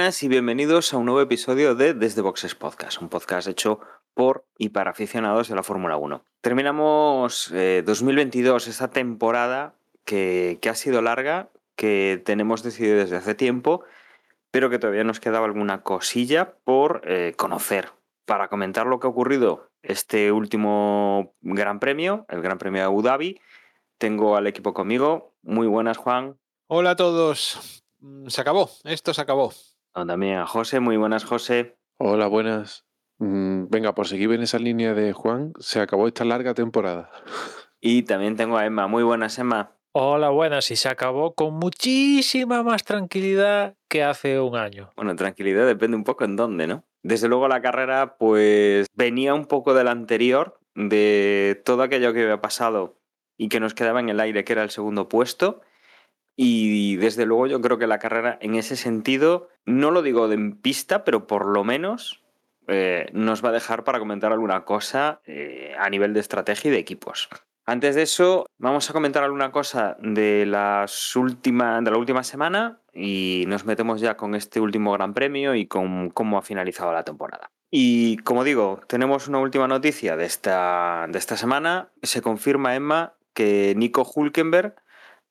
y bienvenidos a un nuevo episodio de Desde Boxes Podcast, un podcast hecho por y para aficionados de la Fórmula 1. Terminamos eh, 2022, esta temporada que, que ha sido larga, que tenemos decidido desde hace tiempo, pero que todavía nos quedaba alguna cosilla por eh, conocer. Para comentar lo que ha ocurrido este último Gran Premio, el Gran Premio de Abu Dhabi, tengo al equipo conmigo. Muy buenas, Juan. Hola a todos. Mm, Se acabó, esto se acabó. También a José. Muy buenas, José. Hola, buenas. Mm, Venga, por seguir en esa línea de Juan, se acabó esta larga temporada. Y también tengo a Emma. Muy buenas, Emma. Hola, buenas. Y se acabó con muchísima más tranquilidad que hace un año. Bueno, tranquilidad depende un poco en dónde, ¿no? Desde luego la carrera pues venía un poco del anterior, de todo aquello que había pasado y que nos quedaba en el aire, que era el segundo puesto. Y desde luego yo creo que la carrera en ese sentido, no lo digo de en pista, pero por lo menos eh, nos va a dejar para comentar alguna cosa eh, a nivel de estrategia y de equipos. Antes de eso, vamos a comentar alguna cosa de, las última, de la última semana y nos metemos ya con este último Gran Premio y con cómo ha finalizado la temporada. Y como digo, tenemos una última noticia de esta, de esta semana. Se confirma, Emma, que Nico Hulkenberg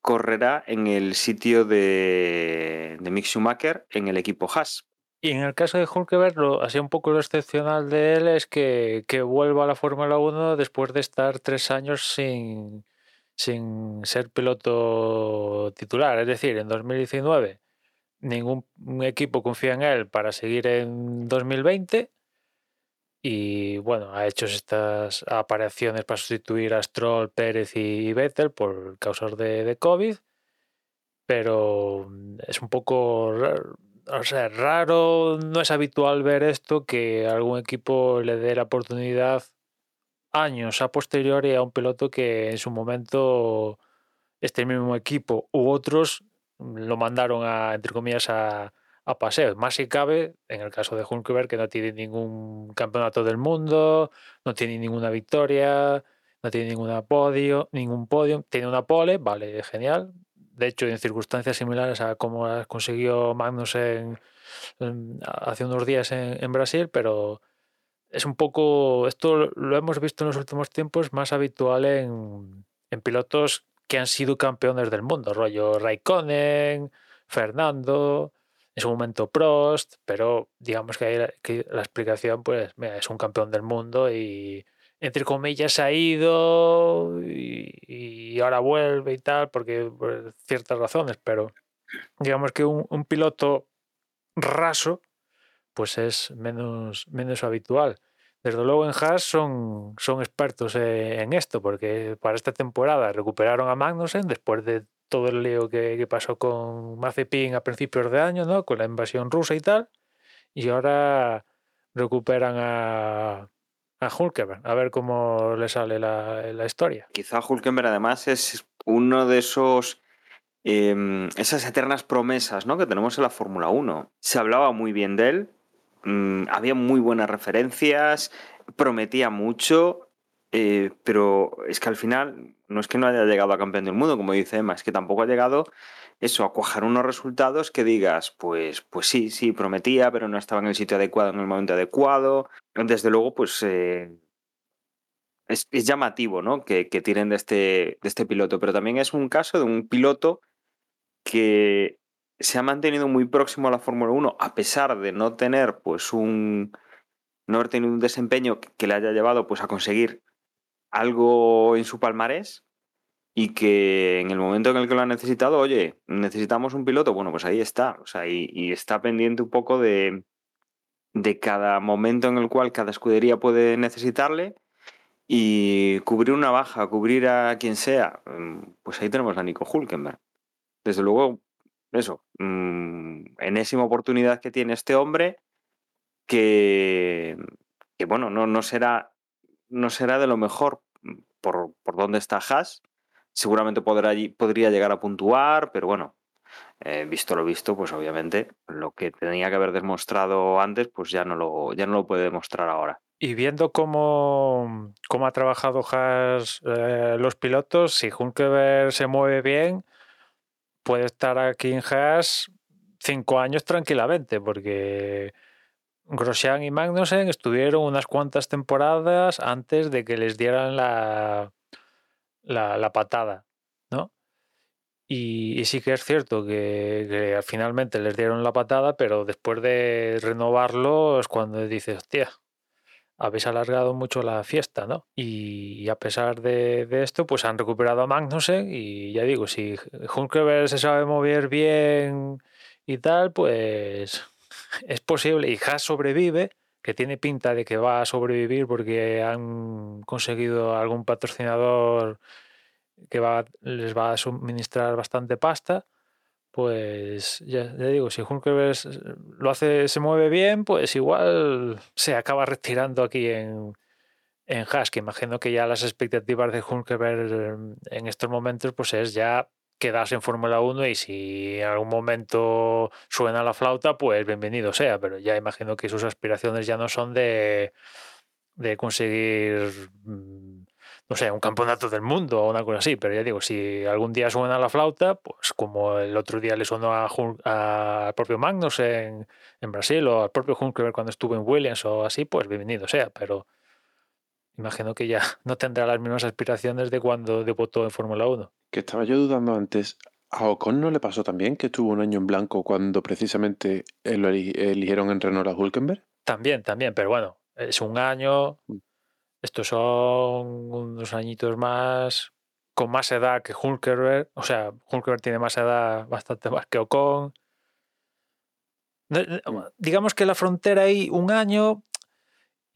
correrá en el sitio de, de Mick Schumacher en el equipo Haas. Y en el caso de Hulkenberg, lo, así un poco lo excepcional de él es que, que vuelva a la Fórmula 1 después de estar tres años sin, sin ser piloto titular. Es decir, en 2019 ningún equipo confía en él para seguir en 2020. Y bueno, ha hecho estas apariciones para sustituir a Stroll, Pérez y Vettel por causas de, COVID. Pero mm, es un poco raro, o sea, raro, no es habitual ver esto, que algún equipo le dé la oportunidad años a posteriori a un piloto que en su momento este mismo equipo u otros lo mandaron a, entre comillas, a, a paseo. Más si cabe, en el caso de Hulkenberg, que no tiene ningún campeonato del mundo, no tiene ninguna victoria, no tiene ninguna podio, ningún podio, tiene una pole, vale, genial. De hecho, en circunstancias similares a como las consiguió Magnussen en- hace unos días en, en Brasil, pero es un poco, esto lo hemos visto en los últimos tiempos más habitual en, en pilotos que han sido campeones del mundo, rollo Raikkonen, Fernando, en su momento Prost, pero digamos que, la, explicación, pues, es un campeón del mundo y entre comillas ha ido y, ahora vuelve y tal, porque por ciertas razones, pero digamos que un, un piloto raso, pues es menos, menos habitual. Desde luego en Haas son, son expertos eh, en esto, porque para esta temporada recuperaron a Magnussen después de todo el lío que, pasó con Mazepin a principios de año, ¿no? Con la invasión rusa y tal. Y ahora recuperan a, a Hulkenberg, a ver cómo le sale la, la historia. Quizá Hulkenberg además es uno de esos em, esas eternas promesas ¿no? que tenemos en la Fórmula 1. Se hablaba muy bien de él, mm, había muy buenas referencias, prometía mucho, eh, pero es que al final no es que no haya llegado a campeón del mundo, como dice Emma, es que tampoco ha llegado eso, a cuajar unos resultados que digas, pues, pues sí, sí, prometía, pero no estaba en el sitio adecuado en el momento adecuado. Desde luego, pues eh, es, es llamativo, ¿no? Que, que tiren de este, de este piloto, pero también es un caso de un piloto que se ha mantenido muy próximo a la Fórmula 1 a pesar de no tener pues un no haber tenido un desempeño que le haya llevado pues a conseguir algo en su palmarés y que en el momento en el que lo ha necesitado, oye, necesitamos un piloto, bueno, pues ahí está, o sea, y, está pendiente un poco de, de cada momento en el cual cada escudería puede necesitarle y cubrir una baja, cubrir a quien sea, mm, pues ahí tenemos a Nico Hulkenberg. Desde luego, eso, mm, enésima oportunidad que tiene este hombre que, que bueno, no, no, será, no será de lo mejor por, por dónde está Haas, seguramente podrá, podría llegar a puntuar, pero bueno, eh, visto lo visto, pues obviamente lo que tenía que haber demostrado antes, pues ya no lo, ya no lo puede demostrar ahora. Y viendo cómo, cómo ha trabajado Haas eh, los pilotos, si Hulkenberg se mueve bien, puede estar aquí en Haas cinco años tranquilamente, porque Grosjean y Magnussen estuvieron unas cuantas temporadas antes de que les dieran la, la, patada, ¿no? Y, sí que es cierto que, finalmente les dieron la patada, pero después de renovarlo es cuando dices, hostia, habéis alargado mucho la fiesta, ¿no? Y, a pesar de, esto, pues han recuperado a Magnussen y ya digo, si Hulkenberg se sabe mover bien y tal, pues es posible. Y Haas sobrevive, que tiene pinta de que va a sobrevivir porque han conseguido algún patrocinador que les va a suministrar bastante pasta. Pues ya, digo, si Hulkenberg lo hace, se mueve bien, pues igual se acaba retirando aquí en, en Haas, que imagino que ya las expectativas de Hulkenberg en estos momentos pues es ya quedarse en Fórmula 1 y si en algún momento suena la flauta, pues bienvenido sea, pero ya imagino que sus aspiraciones ya no son de, de conseguir, mm, no sé, un campeonato del mundo o una cosa así, pero ya digo, si algún día suena la flauta, pues como el otro día le sonó al propio Magnus en, en Brasil o al propio Hulkenberg cuando estuvo en Williams o así, pues bienvenido sea, pero imagino que ya no tendrá las mismas aspiraciones de cuando debutó en Fórmula 1. Que estaba yo dudando antes. ¿A Ocon no le pasó también que estuvo un año en blanco cuando precisamente lo eli- eligieron en Renault a Hulkenberg? También, también, pero bueno, es un año, Mm. estos son unos añitos más, con más edad que Hulkenberg, o sea, Hulkenberg tiene más edad, bastante más que Ocon. Mm. Digamos que la frontera ahí un año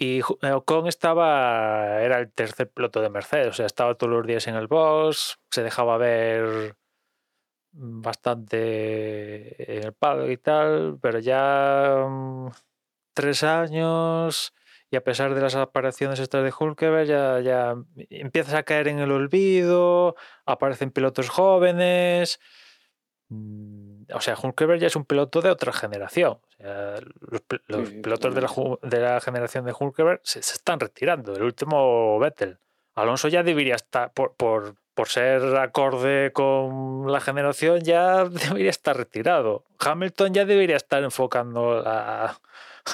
y eh, Ocon estaba, era el tercer piloto de Mercedes, o sea, estaba todos los días en el box, se dejaba ver bastante en el paddock y tal, pero ya mm, tres años y a pesar de las apariciones estas de Hulkenberg ya, ya empiezas a caer en el olvido, aparecen pilotos jóvenes. mm, O sea, Hulkenberg ya es un piloto de otra generación. O sea, los, pi- los Sí, pilotos de la, ju- de la generación de Hulkenberg se, se están retirando. El último Vettel. Alonso ya debería estar, por, por, por ser acorde con la generación, ya debería estar retirado. Hamilton ya debería estar enfocando a,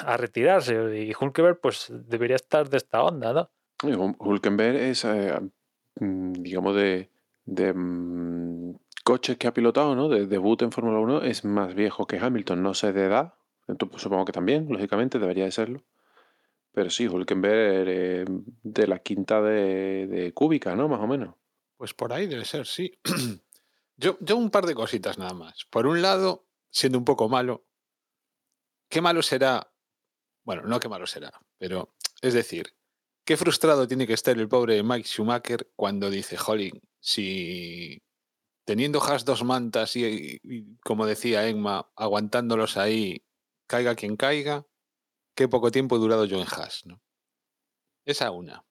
a retirarse y Hulkenberg pues debería estar de esta onda, ¿no? Hulkenberg es, eh, mm, digamos, de, de mm, coches que ha pilotado, ¿no? De debut en Fórmula 1, es más viejo que Hamilton. No sé de edad, entonces, supongo que también, lógicamente, debería de serlo. Pero sí, Hulkenberg eh, de la quinta de, de Cúbica, ¿no? Más o menos. Pues por ahí debe ser, sí. yo, yo un par de cositas nada más. Por un lado, siendo un poco malo, ¿qué malo será? Bueno, no qué malo será, pero es decir, qué frustrado tiene que estar el pobre Mike Schumacher cuando dice, jolín, si teniendo Haas dos mantas y, como decía Emma, aguantándolos ahí, caiga quien caiga, qué poco tiempo he durado yo en Haas, ¿no? Esa una.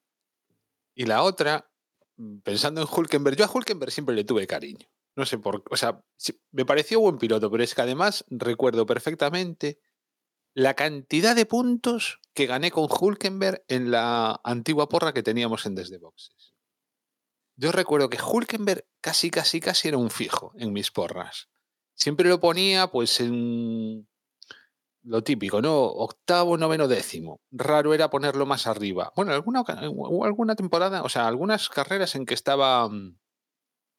Y la otra, mm, pensando en Hulkenberg, yo a Hulkenberg siempre le tuve cariño. No sé por o sea, me pareció buen piloto, pero es que además recuerdo perfectamente la cantidad de puntos que gané con Hulkenberg en la antigua porra que teníamos en Desde Boxes. Yo recuerdo que Hulkenberg casi, casi, casi era un fijo en mis porras. Siempre lo ponía pues en lo típico, ¿no? Octavo, noveno, décimo. Raro era ponerlo más arriba. Bueno, alguna, alguna temporada, o sea, algunas carreras en que estaba mm,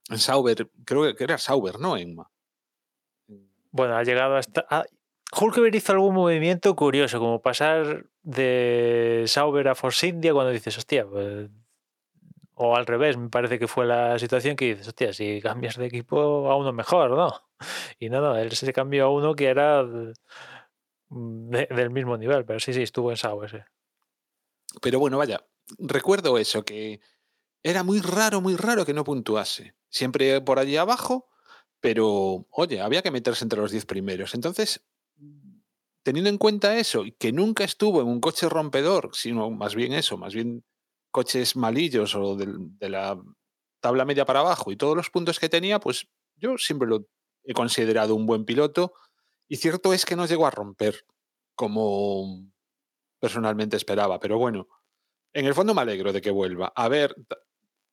en Sauber, creo que- era Sauber, ¿no, Emma? Bueno, ha llegado hasta... ah, Hulkenberg hizo algún movimiento curioso, como pasar de Sauber a Force India cuando dices, hostia, pues... O al revés, me parece que fue la situación que dices, hostia, si cambias de equipo a uno mejor, ¿no? Y no, no, él se cambió a uno que era de- del mismo nivel, pero sí, sí, estuvo en Sauber, sí. Pero bueno, vaya, recuerdo eso, que era muy raro, muy raro que no puntuase. Siempre por allí abajo, pero oye, había que meterse entre los 10 primeros. Entonces, teniendo en cuenta eso, y que nunca estuvo en un coche rompedor, sino más bien eso, más bien coches malillos o de, la tabla media para abajo y todos los puntos que tenía, pues yo siempre lo he considerado un buen piloto. Y cierto es que no llegó a romper como personalmente esperaba, pero bueno, en el fondo me alegro de que vuelva. A ver,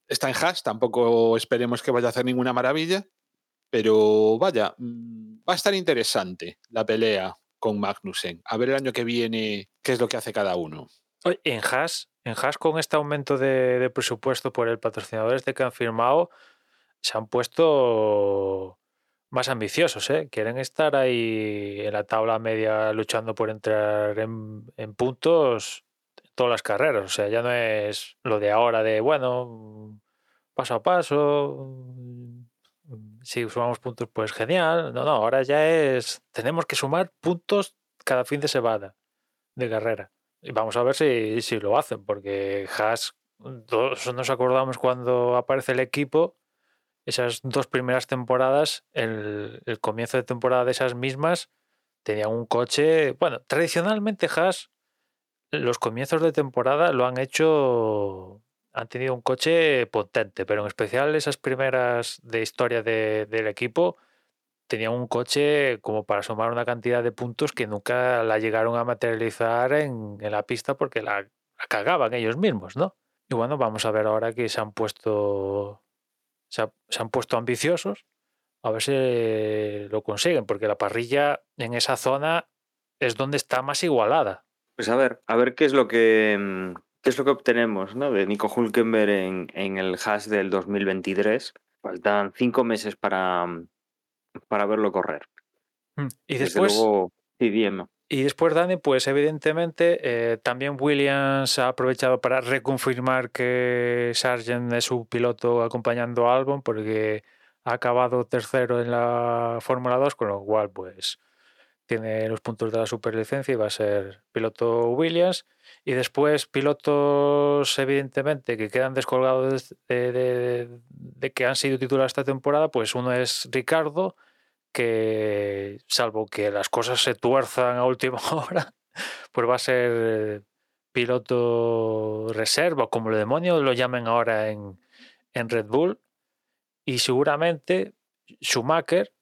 está en hash, tampoco esperemos que vaya a hacer ninguna maravilla, pero vaya, mm, va a estar interesante la pelea con Magnussen. A ver el año que viene qué es lo que hace cada uno. En Haas, en Haas con este aumento de, presupuesto por el patrocinador este que han firmado, se han puesto más ambiciosos, ¿eh? Quieren estar ahí en la tabla media luchando por entrar en, en puntos todas las carreras. O sea, ya no es lo de ahora de, bueno, paso a paso, si sumamos puntos, pues genial. No, no, ahora ya es, tenemos que sumar puntos cada fin de semana de carrera. Y vamos a ver si, si lo hacen, porque Haas, todos nos acordamos cuando aparece el equipo, esas dos primeras temporadas, el, comienzo de temporada de esas mismas, tenían un coche, bueno, tradicionalmente Haas, los comienzos de temporada lo han hecho, han tenido un coche potente, pero en especial esas primeras de historia de- del equipo, tenían un coche como para sumar una cantidad de puntos que nunca la llegaron a materializar en, la pista porque la, la cagaban ellos mismos, ¿no? Y bueno, vamos a ver ahora que se han puesto se, se han puesto ambiciosos a ver si lo consiguen, porque la parrilla en esa zona es donde está más igualada. Pues a ver, a ver qué es lo que mm, qué es lo que obtenemos ¿no? de Nico Hulkenberg en, en el hash del 2023. Faltan cinco meses para, mm, para verlo correr. Y Desde después, luego. Y después, Dani, pues evidentemente eh, también Williams ha aprovechado para reconfirmar que Sargent es su piloto acompañando a Albon porque ha acabado tercero en la Fórmula 2, con lo cual pues tiene los puntos de la superlicencia y va a ser piloto Williams. Y después pilotos, evidentemente, que quedan descolgados de, que han sido titulares esta temporada, pues uno es Ricardo, que salvo que las cosas se tuerzan a última hora, pues va a ser piloto reserva, como lo demonios lo llamen ahora en, en Red Bull. Y seguramente Schumacher,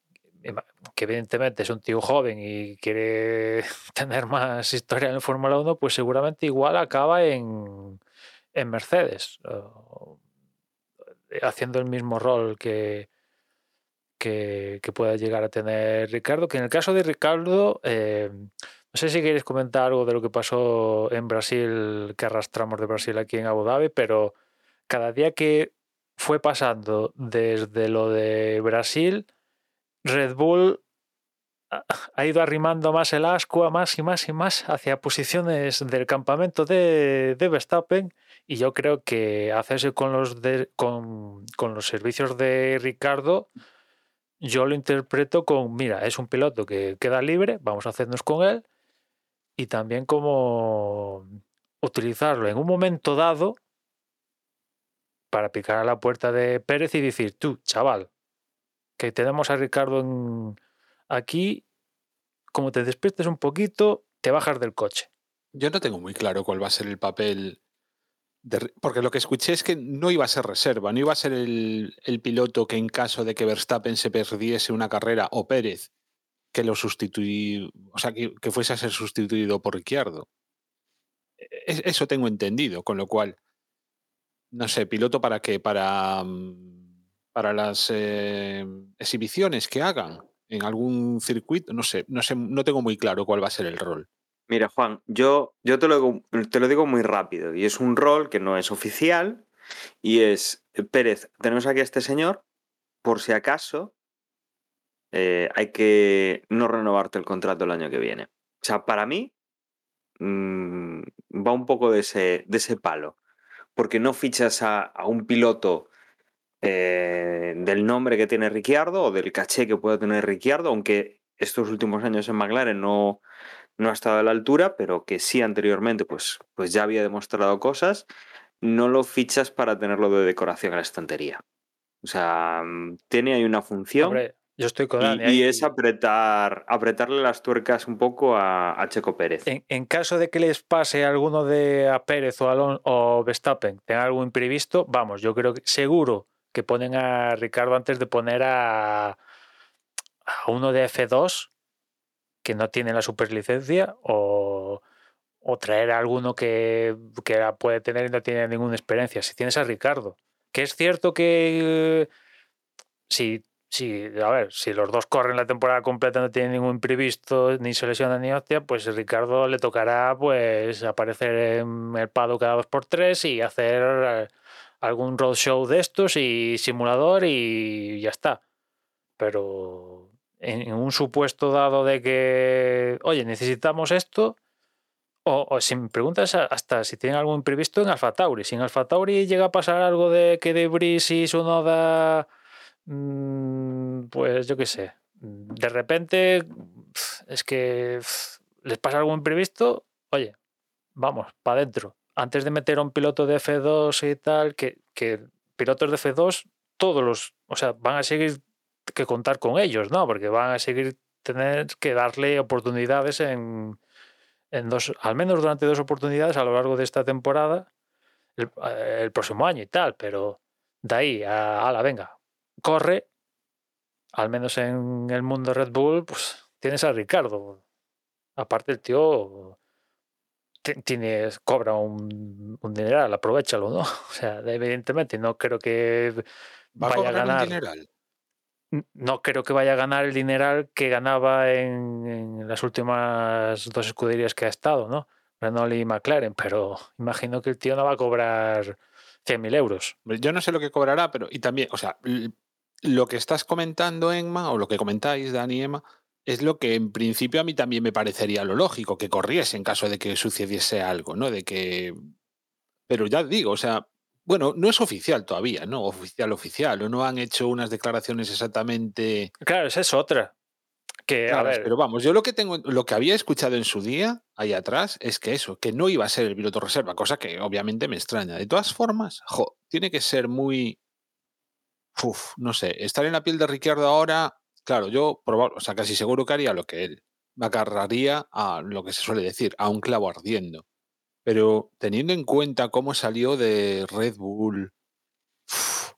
que evidentemente es un tío joven y quiere tener más historia en la Fórmula 1, pues seguramente igual acaba en, en Mercedes, o- haciendo el mismo rol que, que, que pueda llegar a tener Ricardo. Que en el caso de Ricardo, eh, no sé si queréis comentar algo de lo que pasó en Brasil, que arrastramos de Brasil aquí en Abu Dhabi, pero cada día que fue pasando desde lo de Brasil, Red Bull ha- ido arrimando más el asco a más y más y más hacia posiciones del campamento de, de Verstappen y yo creo que hacerse con los con, con los servicios de Ricardo yo lo interpreto con mira es un piloto que queda libre vamos a hacernos con él y también como utilizarlo en un momento dado para picar a la puerta de Pérez y decir tú chaval que tenemos a Ricardo en- aquí como te despiertes un poquito te bajas del coche Yo no tengo muy claro cuál va a ser el papel. de porque lo que escuché es que no iba a ser reserva, no iba a ser el, piloto que en caso de que Verstappen se perdiese una carrera o Pérez, que lo sustituí, o sea, que, que fuese a ser sustituido por Ricciardo. E- Eso tengo entendido, con lo cual, no sé, piloto para qué, para, mm, para las eh, exhibiciones que hagan en algún circuito, no sé, no sé, no tengo muy claro cuál va a ser el rol. Mira, Juan, yo, yo te, lo te lo digo muy rápido y es un rol que no es oficial y es, eh, Pérez, tenemos aquí a este señor, por si acaso eh, hay que no renovarte el contrato el año que viene. O sea, para mí mm, va un poco de ese, de ese palo, porque no fichas a, a un piloto eh, del nombre que tiene Ricciardo o del caché que pueda tener Ricciardo, aunque estos últimos años en McLaren no, no ha estado a la altura, pero que sí anteriormente pues, pues ya había demostrado cosas, no lo fichas para tenerlo de decoración en la estantería. O sea, mm, tiene ahí una función Hombre, yo estoy con y, Dani y ahí. es apretar, apretarle las tuercas un poco a, a Checo Pérez. En, en caso de que les pase alguno de a Pérez o, Alon, o Verstappen, tenga algo imprevisto, vamos, yo creo que seguro que ponen a Ricardo antes de poner a, a uno de F2 que no tiene la superlicencia o, o traer a alguno que, que la puede tener y no tiene ninguna experiencia. Si tienes a Ricardo, que es cierto que si, si, a ver, si los dos corren la temporada completa, no tienen ningún imprevisto, ni se lesiona ni hostia, pues Ricardo le tocará pues aparecer en el pado cada dos por tres y hacer algún roadshow de estos y simulador y ya está. Pero en, un supuesto dado de que, oye, necesitamos esto, o, o si me preguntas hasta si tienen algo imprevisto en Alfa Tauri. Si en Alfa Tauri llega a pasar algo de que De Vries y Sonoda, mm, pues yo qué sé, de repente es que les pasa algo imprevisto, oye, vamos, para adentro. Antes de meter a un piloto de F2 y tal, que, que pilotos de F2, todos los, o sea, van a seguir que contar con ellos, ¿no? Porque van a seguir tener que darle oportunidades en, en dos, al menos durante dos oportunidades a lo largo de esta temporada, el, eh, próximo año y tal, pero de ahí a, la venga, corre, al menos en el mundo Red Bull, pues tienes a Ricardo. Aparte el tío tienes, cobra un, un dineral, aprovechalo, ¿no? O sea, evidentemente no creo que Va vaya a cobrar un ganar dineral. no creo que vaya a ganar el dineral que ganaba en, en las últimas dos escuderías que ha estado, ¿no? Renault y McLaren, pero imagino que el tío no va a cobrar 100.000 euros. Yo no sé lo que cobrará, pero y también, o sea, lo que estás comentando, Emma, o lo que comentáis, Dani y Emma, es lo que en principio a mí también me parecería lo lógico, que corriese en caso de que sucediese algo, ¿no? De que. Pero ya digo, o sea, bueno, no es oficial todavía, ¿no? Oficial, oficial, o no han hecho unas declaraciones exactamente. Claro, esa es otra. Que, a claras, ver, pero vamos, yo lo que tengo, lo que había escuchado en su día, ahí atrás, es que eso, que no iba a ser el piloto reserva, cosa que obviamente me extraña. De todas formas, jo, tiene que ser muy. Uf, no sé, estar en la piel de Ricciardo ahora, claro, yo o sea, casi seguro que haría lo que él. Me agarraría a lo que se suele decir, a un clavo ardiendo. Pero teniendo en cuenta cómo salió de Red Bull, uf,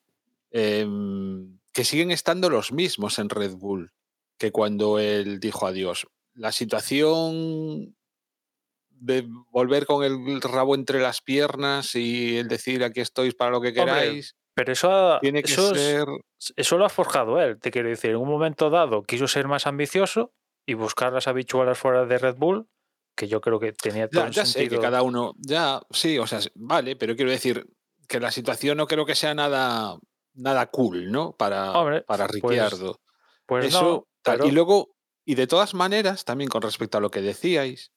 em, que siguen estando los mismos en Red Bull que cuando él dijo adiós. La situación de volver con el rabo entre las piernas y el decir aquí estoy para lo que Hombre, queráis, pero eso, ha- tiene que eso, es- ser... eso lo ha forjado él, te quiero decir. En un momento dado quiso ser más ambicioso y buscar las habituales fuera de Red Bull, que yo creo que tenía todo Ya, el ya sé sentido. que cada uno, ya, sí, o sea, vale, pero quiero decir que la situación no creo que sea nada, nada cool, ¿no? Para, Hombre, para pues- Ricciardo. Pues Eso, no, tal. pero- Y luego, y de todas maneras, también con respecto a lo que decíais,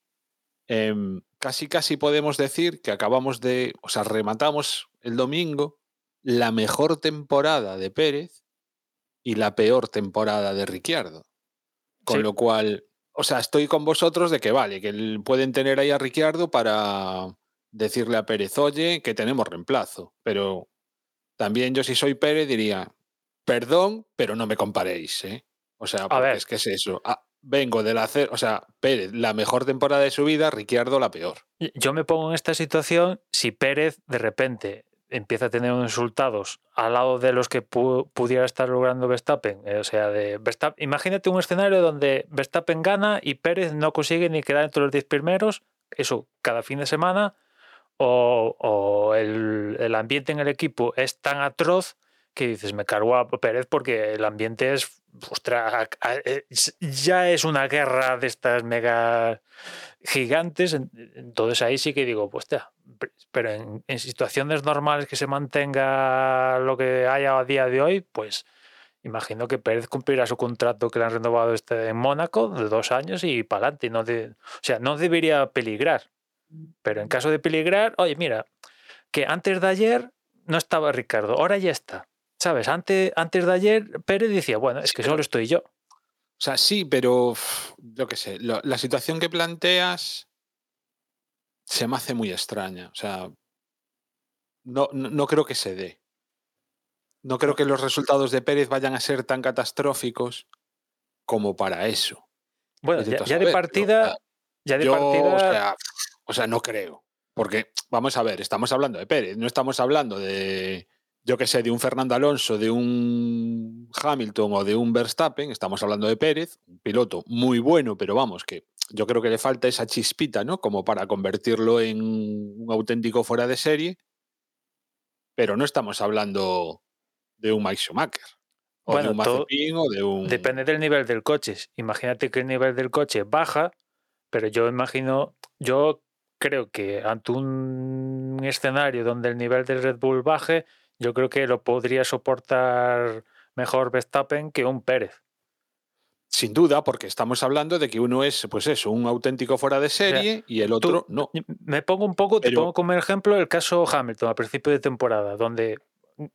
em, casi casi podemos decir que acabamos de, o sea, rematamos el domingo la mejor temporada de Pérez y la peor temporada de Ricciardo. Con Sí. lo cual, o sea, estoy con vosotros de que vale, que pueden tener ahí a Ricciardo para decirle a Pérez, oye, que tenemos reemplazo. Pero también yo si soy Pérez diría, perdón, pero no me comparéis, ¿eh? O sea, porque es que es eso. Ah, vengo del hacer, o sea, Pérez, la mejor temporada de su vida, Ricciardo la peor. Yo me pongo en esta situación si Pérez de repente empieza a tener unos resultados al lado de los que pu- pudiera estar logrando Verstappen. eh, O sea, de Verstappen, imagínate un escenario donde Verstappen gana y Pérez no consigue ni quedar entre los 10 primeros, eso cada fin de semana, o, el, el ambiente en el equipo es tan atroz que dices, me cargo a Pérez porque el ambiente es, ostras, es- ya es una guerra de estas mega gigantes, en- entonces ahí sí que digo, pues pero en, situaciones normales que se mantenga lo que haya a día de hoy, pues imagino que Pérez cumplirá su contrato que le han renovado este en Mónaco de dos años y para adelante. No o sea, no debería peligrar. Pero en caso de peligrar, oye, mira, que antes de ayer no estaba Ricardo, ahora ya está. ¿Sabes? Antes, antes de ayer Pérez decía, bueno, es que solo estoy yo. O sea, sí, pero yo qué sé, lo- la situación que planteas se me hace muy extraña. O sea, no, no, no creo que se dé. No creo que los resultados de Pérez vayan a ser tan catastróficos como para eso. Bueno, ya, de partida, ya de Yo, partida, o, sea, o sea, no creo. Porque, vamos a ver, estamos hablando de Pérez, no estamos hablando de, yo que sé, de un Fernando Alonso, de un Hamilton o de un Verstappen, estamos hablando de Pérez, un piloto muy bueno, pero vamos, que yo creo que le falta esa chispita, ¿no? Como para convertirlo en un auténtico fuera de serie, pero no estamos hablando de un Mike Schumacher. O Bueno, de un Mazepin o de un... Depende del nivel del coche. Imagínate que el nivel del coche baja, pero yo imagino, yo creo que ante un escenario donde el nivel del Red Bull baje, yo creo que lo podría soportar mejor Verstappen que un Pérez. Sin duda, porque estamos hablando de que uno es, pues eso, un auténtico fuera de serie y el otro no. Me pongo un poco, te pongo como ejemplo el caso Hamilton a principio de temporada, donde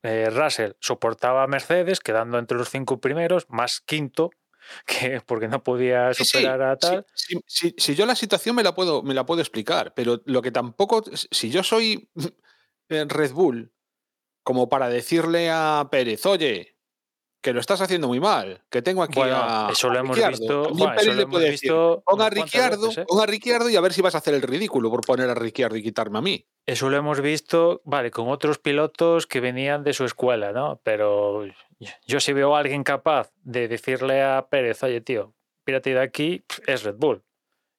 eh, Russell soportaba a Mercedes, quedando entre los cinco primeros, más quinto, que porque no podía sí, superar a tal. sí, si yo la situación me la puedo, me la puedo explicar, pero lo que tampoco, si yo soy eh, Red Bull, como para decirle a Pérez, oye, que lo estás haciendo muy mal, que tengo aquí Bueno, a, eso a lo hemos Ricciardo", visto. eso lo hemos visto pon a Ricciardo, veces, ¿eh? a Ricciardo y a ver si vas a hacer el ridículo por poner a Ricciardo y quitarme a mí. Eso lo hemos visto, vale, con otros pilotos que venían de su escuela, ¿no? Pero yo si veo a alguien capaz de decirle a Pérez, oye, tío, pírate de aquí, es Red Bull.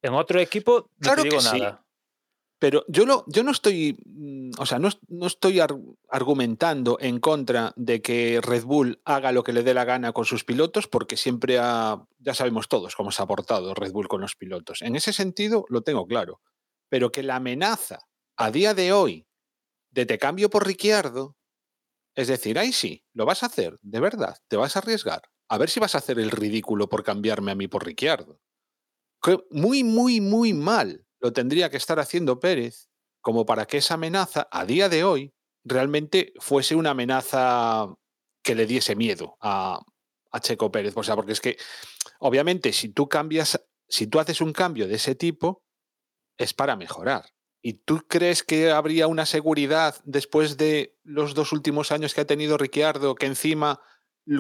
En otro equipo no Claro te que digo sí. Pero yo, lo, yo no estoy, mm, o sea, no, no estoy ar- argumentando en contra de que Red Bull haga lo que le dé la gana con sus pilotos, porque siempre ha, ya sabemos todos cómo se ha portado Red Bull con los pilotos. En ese sentido lo tengo claro. Pero que la amenaza a día de hoy de te cambio por Ricciardo, es decir, ahí sí, lo vas a hacer, de verdad, te vas a arriesgar. A ver si vas a hacer el ridículo por cambiarme a mí por Ricciardo. Muy, muy, muy mal lo tendría que estar haciendo Pérez como para que esa amenaza a día de hoy realmente fuese una amenaza que le diese miedo a, a Checo Pérez. O sea, porque es que obviamente si tú cambias, si tú haces un cambio de ese tipo, es para mejorar. ¿Y tú crees que habría una seguridad después de los dos últimos años que ha tenido Ricciardo, que encima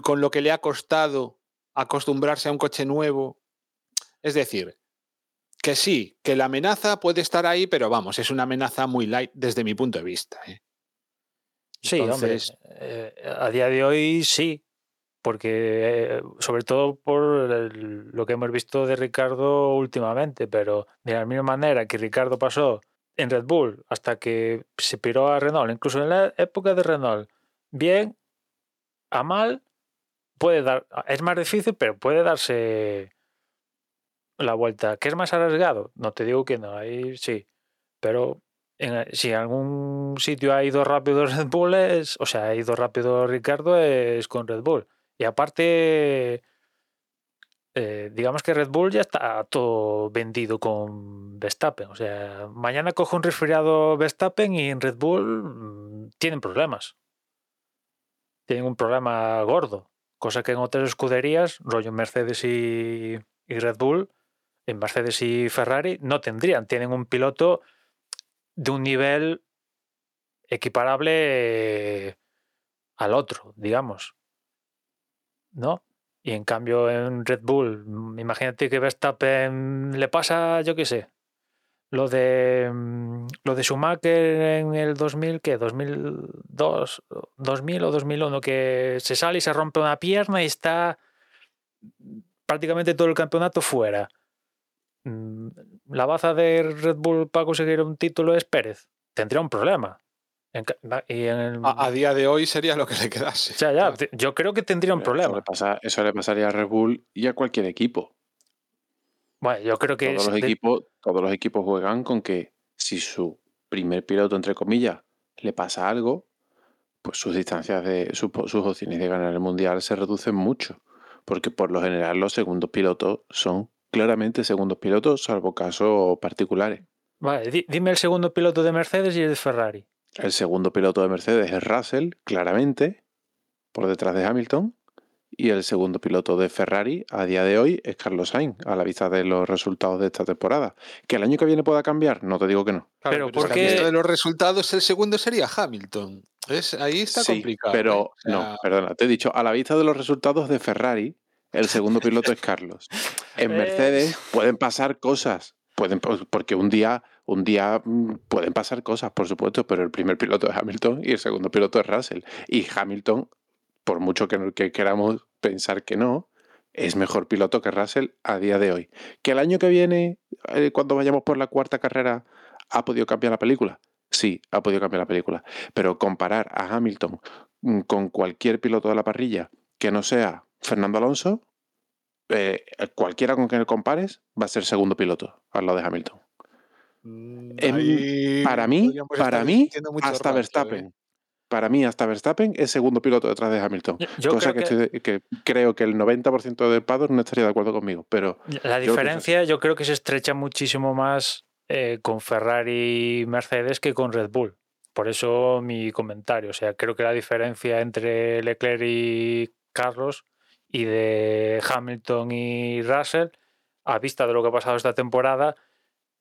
con lo que le ha costado acostumbrarse a un coche nuevo? Es decir, que sí, que la amenaza puede estar ahí, pero vamos, es una amenaza muy light desde mi punto de vista. ¿eh? Sí, Entonces- hombre, eh, a día de hoy sí, porque eh, sobre todo por el- lo que hemos visto de Ricardo últimamente, pero de la misma manera que Ricardo pasó en Red Bull hasta que se piró a Renault, incluso en la época de Renault, bien, a mal, puede dar, es más difícil, pero puede darse la vuelta. ¿Que es más arriesgado? No te digo que no, ahí sí, pero en- si en algún sitio ha ido rápido Red Bull, es, o sea, ha ido rápido Ricardo, es con Red Bull. Y aparte, eh, digamos que Red Bull ya está todo vendido con Verstappen. O sea, mañana coge un resfriado Verstappen y en Red Bull mm, tienen problemas. Tienen un problema gordo. Cosa que en otras escuderías, rollo Mercedes y, y Red Bull, en Mercedes y Ferrari, no tendrían. Tienen un piloto de un nivel equiparable eh, al otro, digamos. ¿No? Y en cambio en Red Bull, mm, imagínate que Verstappen le pasa, yo qué sé, lo de mm, lo de Schumacher en el 2000, ¿qué? 2002, 2000 o 2001, que se sale y se rompe una pierna y está prácticamente todo el campeonato fuera. Mm, La baza de Red Bull para conseguir un título es Pérez. Tendría un problema. En y en el- A, a día de hoy sería lo que le quedase. ya, ya, Claro. te- yo creo que tendría un Eso le, problema. pasa- eso le pasaría a Red Bull y a cualquier equipo. Bueno, yo creo que Todos es los, de- equipos, todos los equipos juegan con que si su primer piloto, entre comillas, le pasa algo, pues sus distancias de sus opciones de ganar el mundial se reducen mucho. Porque por lo general los segundos pilotos son claramente segundos pilotos, salvo casos particulares. Vale, di- dime el segundo piloto de Mercedes y el de Ferrari. El segundo piloto de Mercedes es Russell, claramente, por detrás de Hamilton. Y el segundo piloto de Ferrari a día de hoy es Carlos Sainz, a la vista de los resultados de esta temporada. ¿Que el año que viene pueda cambiar? No te digo que no. Claro, Pero es ¿por que a qué- vista de los resultados, el segundo sería Hamilton. ¿Ves? Ahí está Sí, complicado. Pero ¿eh? O sea, no, perdona, te he dicho, a la vista de los resultados de Ferrari, el segundo piloto es Carlos. En Eh. Mercedes pueden pasar cosas, pueden, porque un día un día mm, pueden pasar cosas, por supuesto, pero el primer piloto es Hamilton y el segundo piloto es Russell. Y Hamilton, por mucho que, que queramos pensar que no, es mejor piloto que Russell a día de hoy. Que el año que viene, eh, cuando vayamos por la cuarta carrera, ha podido cambiar la película. Sí, ha podido cambiar la película. Pero comparar a Hamilton mm, con cualquier piloto de la parrilla que no sea Fernando Alonso, eh, cualquiera con quien le compares va a ser segundo piloto al lado de Hamilton. Mm, Em, ahí para mí, podríamos para mí, hasta rato, ¿eh? Verstappen. Para mí, hasta Verstappen es segundo piloto detrás de Hamilton. Yo- cosa creo que, estoy de- que creo que el 90% del paddock no estaría de acuerdo conmigo. Pero La diferencia yo creo que se estrecha muchísimo más eh, con Ferrari y Mercedes que con Red Bull. Por eso mi comentario. O sea, creo que la diferencia entre Leclerc y Carlos y de Hamilton y Russell, a vista de lo que ha pasado esta temporada,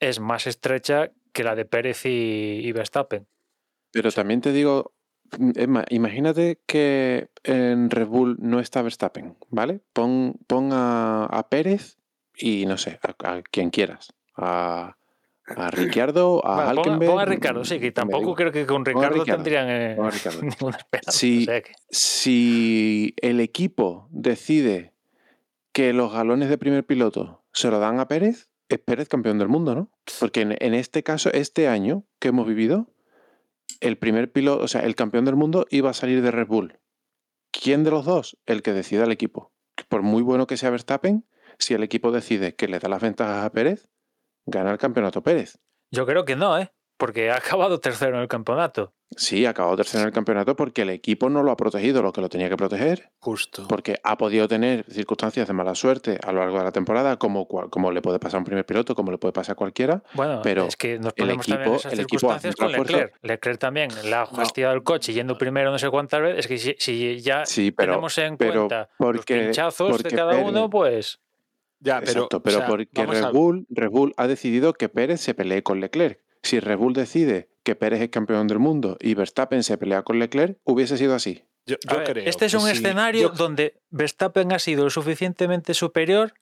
es más estrecha que la de Pérez y, y Verstappen. Pero también te digo, mm, Emma, imagínate que en Red Bull no está Verstappen, ¿vale? Pon, pon a, a Pérez y no sé, a, a quien quieras. A, a Ricciardo, a Bueno, ponga, ponga a Ricardo, sí, que tampoco creo que con Ricardo tendrían eh, ninguna esperanza. Sí. o sea que- Si el equipo decide que los galones de primer piloto se lo dan a Pérez, es Pérez campeón del mundo, ¿no? Porque en, en este caso, este año que hemos vivido, el primer piloto, o sea, el campeón del mundo iba a salir de Red Bull. ¿Quién de los dos? El que decida el equipo. Por muy bueno que sea Verstappen, si el equipo decide que le da las ventajas a Pérez, gana el campeonato Pérez. Yo creo que no, ¿eh? Porque ha acabado tercero en el campeonato. Sí, ha acabado tercero en el campeonato porque el equipo no lo ha protegido lo que lo tenía que proteger. Justo. porque ha podido tener circunstancias de mala suerte a lo largo de la temporada, como, cual- como le puede pasar a un primer piloto, como le puede pasar a cualquiera. Bueno, Pero es que nos el ponemos también en equipo- esas el equipo hace con. Leclerc. Leclerc también le ha fastidiado el coche yendo primero no sé cuántas veces. Es que si, si ya Sí, pero, tenemos en pero cuenta los porque- pinchazos de cada Pérez- uno, pues Ya, pero, exacto, pero o sea, porque Red Bull, Red Bull ha decidido que Pérez se pelee con Leclerc. Si Red Bull decide que Pérez es campeón del mundo y Verstappen se pelea con Leclerc, hubiese sido así. yo, A yo ver, creo este es un escenario yo- donde Verstappen ha sido lo suficientemente superior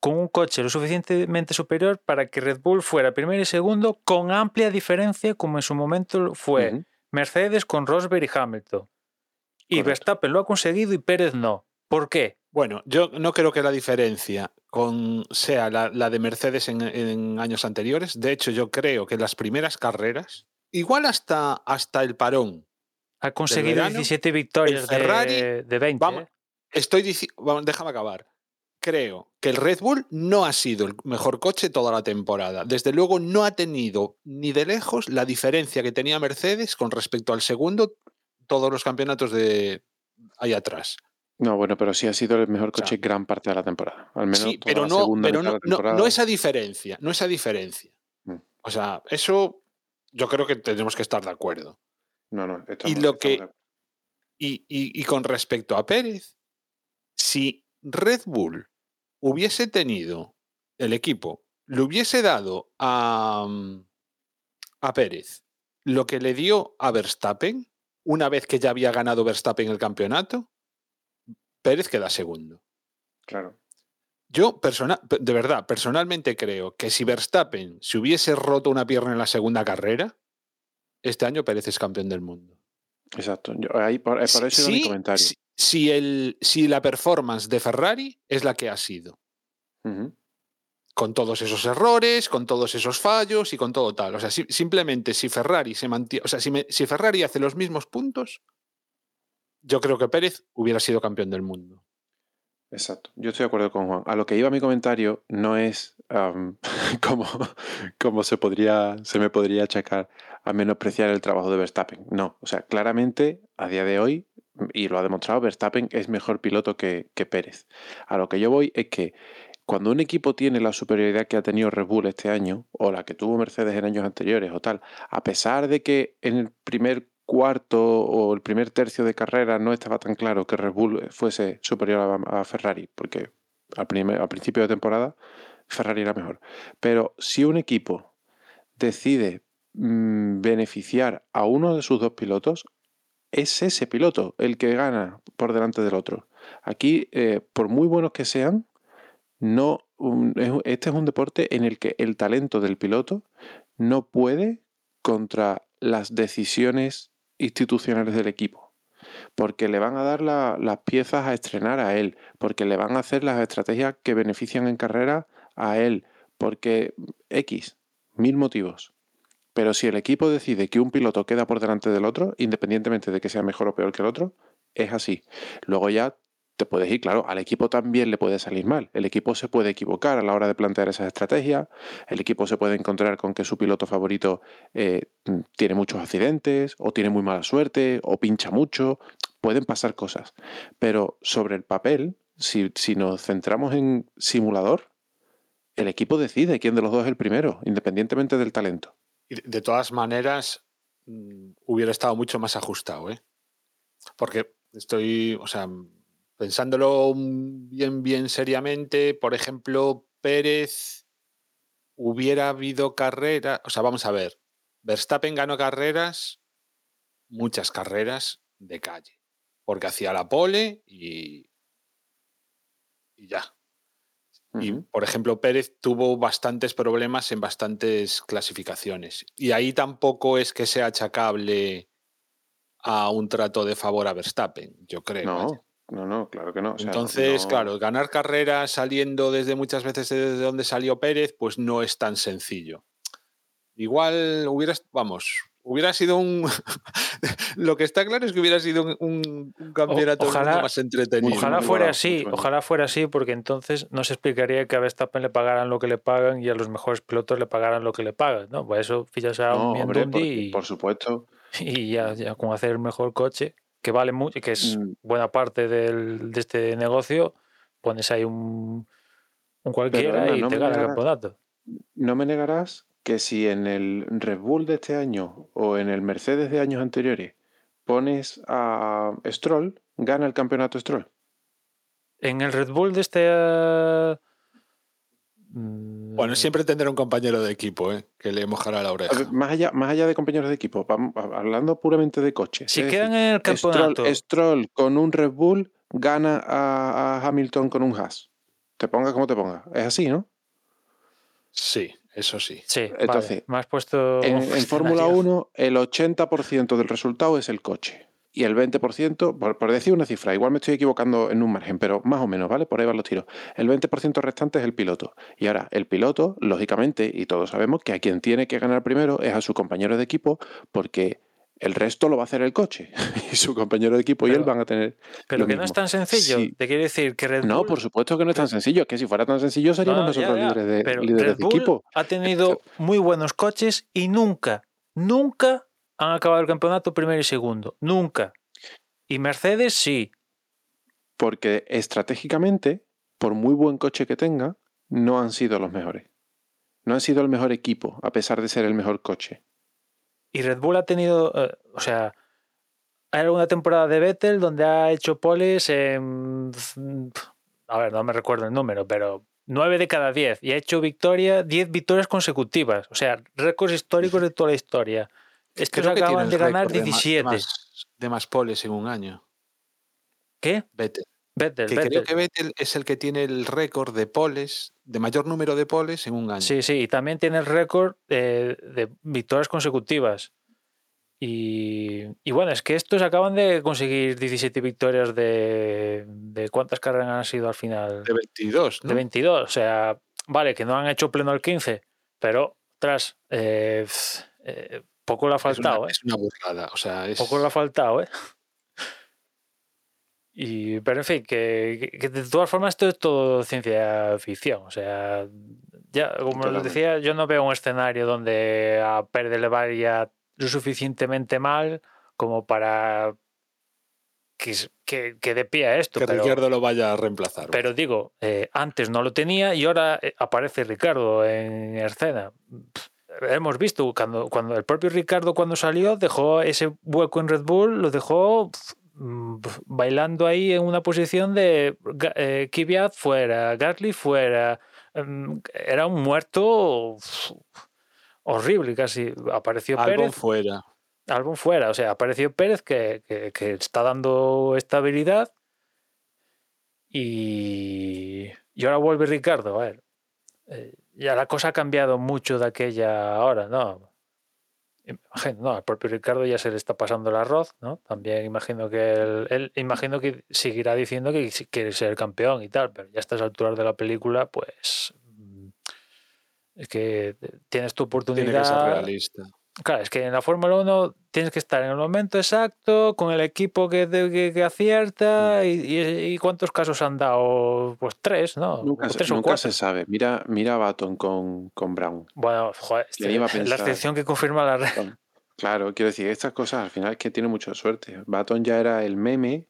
con un coche lo suficientemente superior para que Red Bull fuera primero y segundo con amplia diferencia como en su momento fue. Mercedes con Rosberg y Hamilton. Y Correcto. Verstappen lo ha conseguido y Pérez no. ¿Por qué? Bueno, yo no creo que la diferencia con, sea la, la de Mercedes en, en años anteriores. De hecho, yo creo que las primeras carreras, igual hasta, hasta el parón, Ha conseguido verano, 17 victorias de- Ferrari, de, 20. vamos, ¿eh? estoy diciendo, déjame acabar. Creo que el Red Bull no ha sido el mejor coche toda la temporada. Desde luego no ha tenido ni de lejos la diferencia que tenía Mercedes con respecto al segundo todos los campeonatos de ahí atrás. No, bueno, pero sí ha sido el mejor coche gran parte de la temporada. Al menos Sí, toda pero la no, segunda pero no, de la no- temporada. no esa diferencia, no esa diferencia. Mm. O sea, eso yo creo que tenemos que estar de acuerdo. No, no, Y estamos- lo estamos que- de. Y, y- y con respecto a Pérez, si Red Bull hubiese tenido el equipo, le hubiese dado a, mm, a Pérez lo que le dio a Verstappen, una vez que ya había ganado Verstappen el campeonato, Pérez queda segundo. Claro. Yo, persona- de verdad, personalmente creo que si Verstappen se hubiese roto una pierna en la segunda carrera, este año Pérez es campeón del mundo. Exacto. Yo- ahí por, por eso mi Si- comentario. Si, si el, si la performance de Ferrari es la que ha sido, con todos esos errores, con todos esos fallos y con todo tal. O sea, si- simplemente si Ferrari se mantiene, o sea, si, me- si Ferrari hace los mismos puntos, yo creo que Pérez hubiera sido campeón del mundo. Exacto, yo estoy de acuerdo con Juan. A lo que iba mi comentario no es como se, podría, se me podría achacar a menospreciar el trabajo de Verstappen. No, o sea, claramente a día de hoy, y lo ha demostrado, Verstappen es mejor piloto que, que Pérez. A lo que yo voy es que cuando un equipo tiene la superioridad que ha tenido Red Bull este año, o la que tuvo Mercedes en años anteriores, o tal, a pesar de que en el primer cuarto o el primer tercio de carrera no estaba tan claro que Red Bull fuese superior a, Ferrari, porque al, primer- al principio de temporada Ferrari era mejor. Pero si un equipo decide mm, beneficiar a uno de sus dos pilotos, es ese piloto el que gana por delante del otro. Aquí, eh, por muy buenos que sean, no, este es un deporte en el que el talento del piloto no puede contra las decisiones institucionales del equipo. Porque le van a dar la- las piezas a estrenar a él, porque le van a hacer las estrategias que benefician en carrera a él, porque X, mil motivos. Pero si el equipo decide que un piloto queda por delante del otro, independientemente de que sea mejor o peor que el otro, es así. Luego ya te puedes ir, claro, al equipo también le puede salir mal. El equipo se puede equivocar a la hora de plantear esas estrategias. El equipo se puede encontrar con que su piloto favorito eh, mm, tiene muchos accidentes, o tiene muy mala suerte, o pincha mucho. Pueden pasar cosas. Pero sobre el papel, si, si nos centramos en simulador, el equipo decide quién de los dos es el primero, independientemente del talento. De todas maneras, mm, hubiera estado mucho más ajustado, ¿eh? Porque estoy, o sea, pensándolo bien, bien seriamente, por ejemplo, Pérez hubiera habido carrera, o sea, vamos a ver, Verstappen ganó carreras, muchas carreras de calle, porque hacía la pole y, y ya. Y, por ejemplo, Pérez tuvo bastantes problemas en bastantes clasificaciones. Y ahí tampoco es que sea achacable a un trato de favor a Verstappen, yo creo. No. No, no, claro que no. o sea, Entonces, no- claro, ganar carreras saliendo desde muchas veces desde donde salió Pérez, pues no es tan sencillo. Igual hubieras, vamos, hubiera sido un... Lo que está claro es que hubiera sido un, un- un campeonato ojalá- más entretenido. Ojalá fuera así, ojalá fuera así, porque entonces no se explicaría que a Verstappen le pagaran lo que le pagan y a los mejores pilotos le pagaran lo que le pagan, ¿no? Por eso fichas a No, un hombre, por, y, por supuesto. y ya, ya con hacer el mejor coche, que vale mucho, que es Mm. buena parte del- de este negocio, pones ahí un, un cualquiera y no te me gana el negarás- campeonato. No me negarás que si en el Red Bull de este año o en el Mercedes de años anteriores pones a Stroll, gana el campeonato Stroll. En el Red Bull de este... mm, Bueno, siempre tendrá un compañero de equipo ¿eh? que le mojará la A oreja. Más allá, más allá de compañeros de equipo, vamos- hablando puramente de coches. Si quedan decir, en el campeonato... Stroll, Stroll con un Red Bull gana a, a Hamilton con un Haas. Te pongas como te pongas. Es así, ¿no? Sí, eso sí. Sí, Entonces, vale, me has puesto... En, en Fórmula escenario. 1, el 80% del resultado es el coche. Y el 20%, por, por decir una cifra, igual me estoy equivocando en un margen, pero más o menos, ¿vale? Por ahí van los tiros. El 20% restante es el piloto. Y ahora, el piloto, lógicamente, y todos sabemos que a quien tiene que ganar primero es a su compañero de equipo, porque el resto lo va a hacer el coche. y su compañero de equipo y él van a tener. Pero lo que no es tan sencillo. Sí. Te quiero decir que Red No, por supuesto que no es tan sencillo. Es que si fuera tan sencillo seríamos No, nosotros ya, líderes de, pero líderes Red de equipo. ha tenido muy buenos coches y nunca, nunca han acabado el campeonato primero y segundo. Nunca. Y Mercedes sí. Porque estratégicamente, por muy buen coche que tenga, no han sido los mejores. No han sido el mejor equipo, a pesar de ser el mejor coche. Y Red Bull ha tenido, eh, o sea, hay alguna temporada de Vettel donde ha hecho poles en, a ver, no me recuerdo el número, pero 9 de cada 10. Y ha hecho victoria, 10 victorias consecutivas. O sea, récords históricos de toda la historia. Estos Creo acaban de ganar récord ma- 17. más- de más poles en un año. ¿Qué? Vettel. Vettel, Que Vettel. creo que Vettel es el que tiene el récord de poles, de mayor número de poles en un año. Sí, sí, y también tiene el récord eh, de victorias consecutivas. Y, y bueno, es que estos acaban de conseguir 17 victorias de, de cuántas carreras han sido al final. De 22, ¿no? De 22. O sea, vale, que no han hecho pleno el 15, pero tras, eh, eh, poco le ha Es una- faltado, ¿eh? Es una burrada. O sea, es... Poco le ha faltado, ¿eh? Y, pero en fin, que, de todas formas esto es todo ciencia ficción. O sea, ya, como les decía, yo no veo un escenario donde a Pérez le vaya lo suficientemente mal como para que, que, que dé pie a esto. que pero, Ricardo lo vaya a reemplazar. pero digo, eh, antes no lo tenía y ahora eh, aparece Ricardo en escena. Pff, Hemos visto cuando, cuando el propio Ricardo cuando salió dejó ese hueco en Red Bull, lo dejó mm, bailando ahí en una posición de eh, Kvyat fuera, Gasly fuera. mm, Era un muerto horrible casi. Apareció Albon Pérez, fuera. Albon fuera. O sea, apareció Pérez que, que- que está dando estabilidad. Y, y ahora vuelve Ricardo. A ver. eh, ya la cosa ha cambiado mucho de aquella hora, ¿no? Imagino, no, al propio Ricardo ya se le está pasando el arroz, ¿no? También imagino que él, él- imagino que seguirá diciendo que quiere ser campeón y tal, pero ya a estas alturas de la película, pues mm, es que tienes tu Tiene que ser oportunidad. realista. Claro, es que en la Fórmula 1 tienes que estar en el momento exacto, con el equipo que, que, que acierta, y, y- y cuántos casos han dado, pues tres, ¿no? Nunca, O se, tres o nunca cuatro. se sabe. Mira, mira a Baton con, con Brown. Bueno, joder, ¿Quién iba a este- la excepción que confirma la regla. Claro, quiero decir, estas cosas al final es que tiene mucha suerte. Baton ya era el meme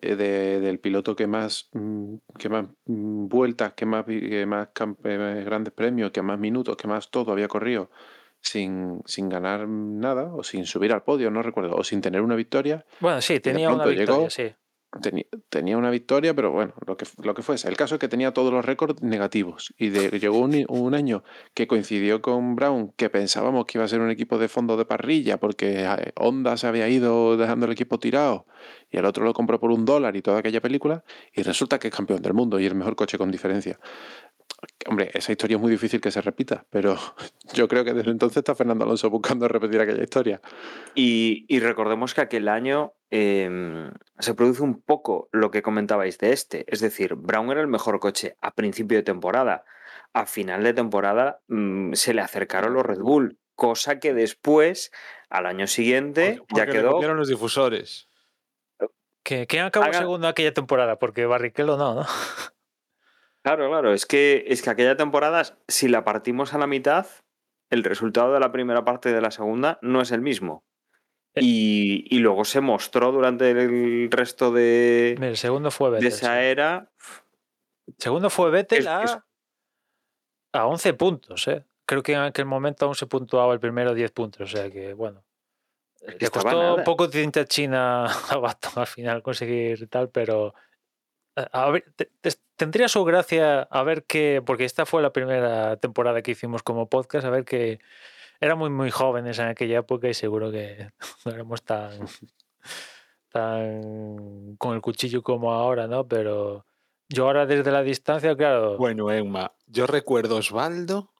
eh, de- del piloto que más, mm, que más mm, vueltas, que más, que más eh, grandes premios, que más minutos, que más todo había corrido sin, sin ganar nada o sin subir al podio, no recuerdo, o sin tener una victoria. Bueno, sí, tenía una victoria, llegó. sí. Tenía, tenía una victoria, pero bueno, lo que, lo que fuese. El caso es que tenía todos los récords negativos. Y de- llegó un, un año que coincidió con Brown, que pensábamos que iba a ser un equipo de fondo de parrilla, porque eh, Honda se había ido dejando el equipo tirado, y el otro lo compró por un dólar y toda aquella película, y resulta que es campeón del mundo y el mejor coche con diferencia. Hombre, esa historia es muy difícil que se repita, pero yo creo que desde entonces está Fernando Alonso buscando repetir aquella historia. Y, y recordemos que aquel año em, se produce un poco lo que comentabais de este. Es decir, Brown era el mejor coche a principio de temporada. A final de temporada mm, se le acercaron los Red Bull, cosa que después, al año siguiente, Porque- ya porque le quedó. copiaron los difusores. ¿Que- ¿Quién acabó Haga- segundo aquella temporada? Porque Barrichello no, ¿no? Claro, claro, es que, es que aquella temporada, si la partimos a la mitad, el resultado de la primera parte y de la segunda no es el mismo. Y, y luego se mostró durante el resto de, el segundo fue de Vettel. esa sí. era. Segundo fue Vettel Es- a, es- a 11 puntos, ¿eh? Creo que en aquel momento aún se puntuaba el primero 10 puntos, o sea que, bueno. Le estaba costó nada. un poco de tinta china a Baton al final conseguir tal, pero. A ver, te- te- tendría su gracia a ver que. Porque esta fue la primera temporada que hicimos como podcast, a ver que. Éramos muy jóvenes en aquella época y seguro que no éramos tan. tan con el cuchillo como ahora, ¿no? Pero yo ahora desde la distancia, claro. Bueno, Emma, yo recuerdo Osvaldo.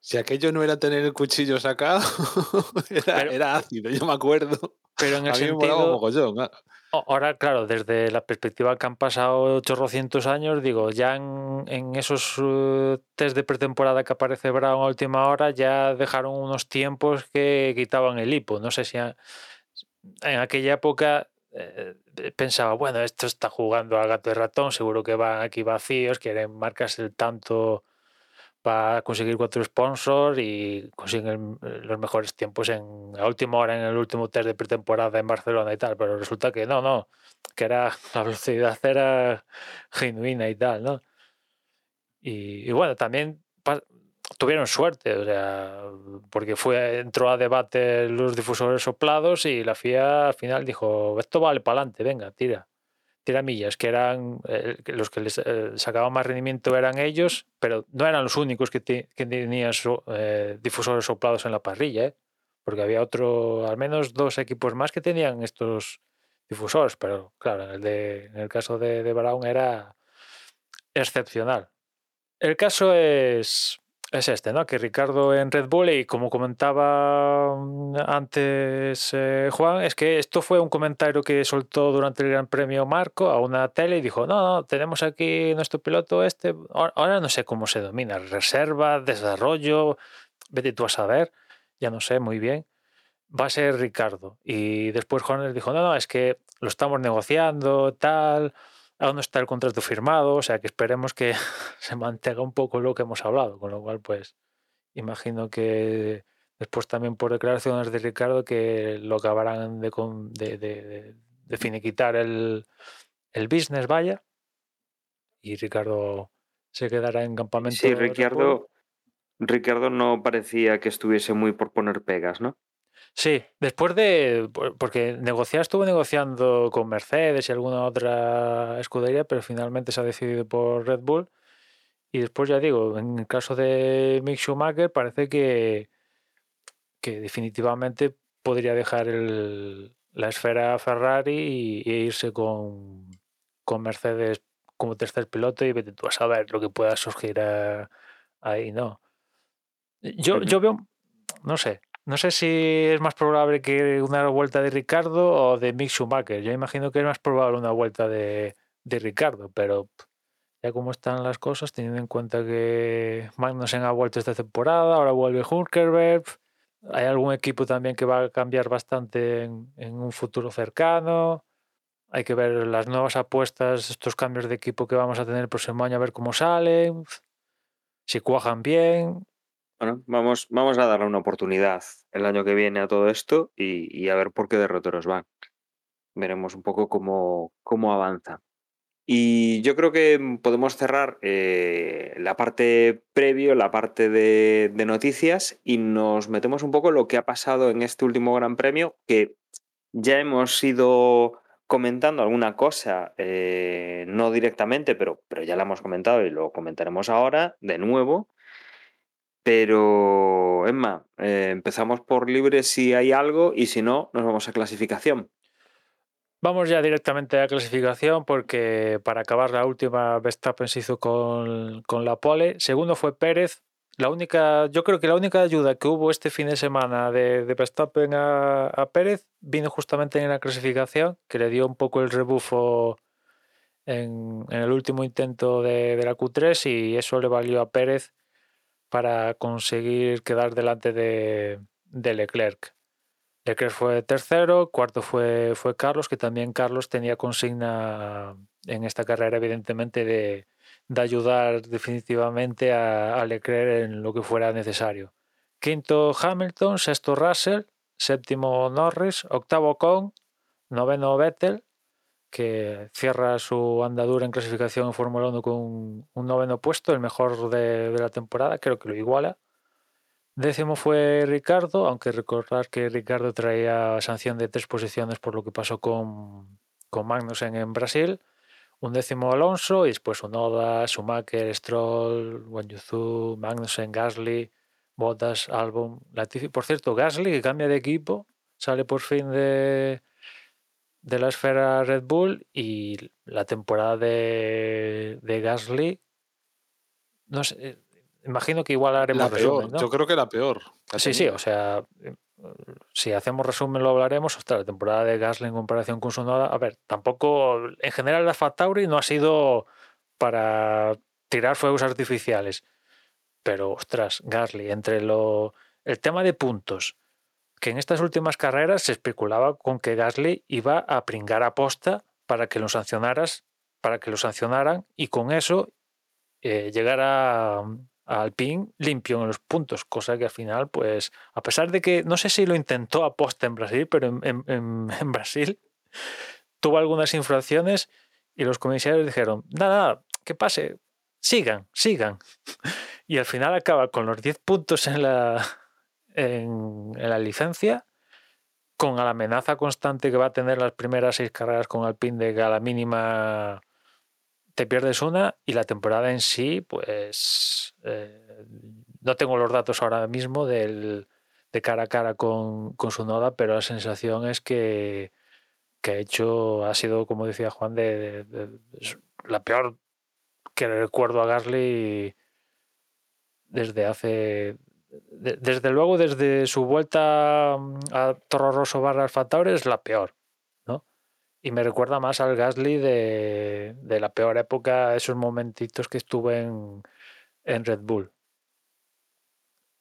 Si aquello no era tener el cuchillo sacado, era, Pero- era ácido, yo me acuerdo. pero en el A mí me sentido. mogollón. Ah. Ahora, claro, desde la perspectiva que han pasado 800 años, digo, ya en, esos eh, test de pretemporada que aparece Brown a última hora, ya dejaron unos tiempos que quitaban el hipo. No sé si en aquella época eh, pensaba, bueno, esto está jugando a gato y ratón, seguro que van aquí vacíos, quieren marcarse el tanto para conseguir cuatro sponsors y consiguen el- los mejores tiempos en la última hora, en el último test de pretemporada en Barcelona y tal, pero resulta que no, no, que era la velocidad era genuina y tal, ¿no? Y, y bueno, también tuvieron suerte, o sea, porque fue entró a debate los difusores soplados y la FIA al final dijo, esto vale para adelante, venga, tira tira millas, que eran eh, los que les eh, sacaban más rendimiento eran ellos, pero no eran los únicos que, te- que tenían so- eh, difusores soplados en la parrilla, porque había otro, al menos dos equipos más que tenían estos difusores, pero claro, en el, de, en el caso de, de Brown era excepcional. El caso es, es este, ¿no? Que Ricardo en Red Bull, y como comentaba mm, antes eh, Juan, es que esto fue un comentario que soltó durante el Gran Premio Marco a una tele y dijo, no, no, tenemos aquí nuestro piloto este, ahora- no sé cómo se domina, reserva, desarrollo, vete tú a saber, ya no sé muy bien, va a ser Ricardo. Y después Horner dijo, no, no, es que lo estamos negociando, tal, aún no está el contrato firmado, o sea que esperemos que se mantenga un poco lo que hemos hablado, con lo cual pues imagino que después también por declaraciones de Ricardo que lo acabarán de, de, de- de- finiquitar el, el business, vaya, y Ricardo se quedará en campamento. Sí. Ricardo, Ricardo no parecía que estuviese muy por poner pegas, ¿no? Sí, después de. por- Porque negociar estuvo negociando con Mercedes y alguna otra escudería, pero finalmente se ha decidido por Red Bull. Y después ya digo, en el caso de Mick Schumacher, parece que, que definitivamente podría dejar el- la esfera Ferrari y, e irse con, con Mercedes como tercer piloto y vete tú a saber lo que pueda surgir a, ahí no. Yo, yo veo, no sé, no sé si es más probable que una vuelta de Ricardo o de Mick Schumacher. Yo imagino que es más probable una vuelta de, de Ricardo, pero ya como están las cosas, teniendo en cuenta que Magnussen ha vuelto esta temporada, ahora vuelve Hulkenberg, pff, hay algún equipo también que va a cambiar bastante en, en un futuro cercano. Hay que ver las nuevas apuestas, estos cambios de equipo que vamos a tener el próximo año, a ver cómo salen, si cuajan bien. Bueno, vamos, vamos a darle una oportunidad el año que viene a todo esto y, y a ver por qué derroteros van. Veremos un poco cómo, cómo avanza. Y yo creo que mm, podemos cerrar eh, la parte previo, la parte de, noticias y nos metemos un poco en lo que ha pasado en este último Gran Premio, que ya hemos ido comentando alguna cosa, eh, no directamente, pero, pero ya la hemos comentado y lo comentaremos ahora de nuevo. Pero, Emma, eh, empezamos por libre si hay algo y si no, nos vamos a clasificación. Vamos ya directamente a clasificación porque para acabar la última Verstappen se hizo con, con la pole. Segundo fue Pérez. La única, yo creo que la única ayuda que hubo este fin de semana de, de Verstappen a, Pérez vino justamente en la clasificación, que le dio un poco el rebufo en, el último intento de la Q3 y eso le valió a Pérez para conseguir quedar delante de, de Leclerc. Leclerc fue tercero, cuarto fue, fue Carlos, que también Carlos tenía consigna en esta carrera, evidentemente, de, de ayudar definitivamente a, Leclerc en lo que fuera necesario. Quinto Hamilton, sexto Russell, séptimo Norris, octavo Con, noveno Vettel, que cierra su andadura en clasificación en Fórmula 1 con un, noveno puesto, el mejor de, la temporada, creo que lo iguala. Décimo fue Ricardo, aunque recordar que Ricardo traía sanción de tres posiciones por lo que pasó con, con Magnussen en Brasil. Un décimo Alonso y después Onoda, Schumacher, Stroll, Guanyuzu, Magnussen, Gasly, Bottas, Albon, Latifi. Por cierto, Gasly que cambia de equipo, sale por fin de, de la esfera Red Bull y la temporada de, de Gasly, no sé, imagino que igual haremos la peor, resumen, ¿no? Yo creo que la peor. Sí, sí, o sea, si hacemos resumen lo hablaremos. Ostras, la temporada de Gasly en comparación con su noda. A ver, tampoco, en general la Factory no ha sido para tirar fuegos artificiales. Pero, ostras, Gasly, entre lo, el tema de puntos, que en estas últimas carreras se especulaba con que Gasly iba a pringar a posta para que lo sancionaras, para que lo sancionaran y con eso eh, llegar a, limpio en los puntos, cosa que al final, pues, a pesar de que no sé si lo intentó a posta en Brasil, pero en, en, en Brasil tuvo algunas infracciones y los comisarios dijeron, nada, nada, que pase, sigan, sigan. Y al final acaba con los 10 puntos en la, en, la licencia, con la amenaza constante que va a tener las primeras seis carreras con Alpine de que a la mínima te pierdes una y la temporada en sí, pues eh, no tengo los datos ahora mismo de cara a cara con, con, su noda, pero la sensación es que, que ha hecho, ha sido, como decía Juan, de, de, de, la peor que recuerdo a Gasly desde hace. Desde luego, desde su vuelta a Toro Rosso barra Alfa es la peor y me recuerda más al Gasly de, de, la peor época, esos momentitos que estuve en, en Red Bull.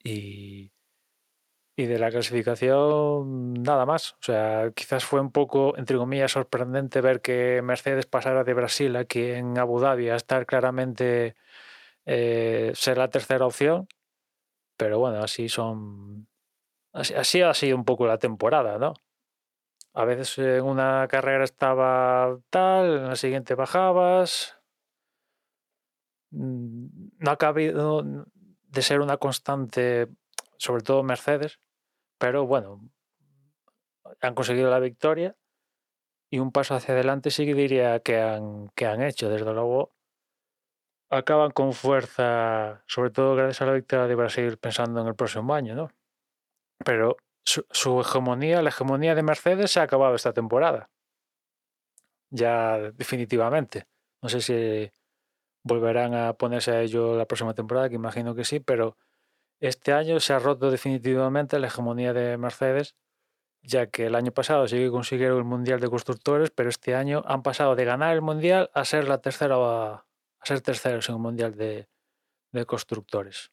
Y, y, de la clasificación, nada más. O sea, quizás fue un poco, entre comillas, sorprendente ver que Mercedes pasara de Brasil aquí en Abu Dhabi a estar claramente eh, ser la tercera opción. Pero bueno, así son. Así, ha sido un poco la temporada, ¿no? A veces en una carrera estaba tal, en la siguiente bajabas. No ha cabido de ser una constante, sobre todo Mercedes, pero bueno, han conseguido la victoria y un paso hacia adelante sí que diría que han, que han hecho. Desde luego, acaban con fuerza, sobre todo gracias a la victoria de Brasil, pensando en el próximo año, ¿no? Pero su, su, hegemonía, la hegemonía de Mercedes se ha acabado esta temporada. Ya definitivamente. No sé si volverán a ponerse a ello la próxima temporada, que imagino que sí, pero este año se ha roto definitivamente la hegemonía de Mercedes, ya que el año pasado sí que consiguieron el Mundial de Constructores, pero este año han pasado de ganar el Mundial a ser la tercera a, ser terceros en el Mundial de, de Constructores.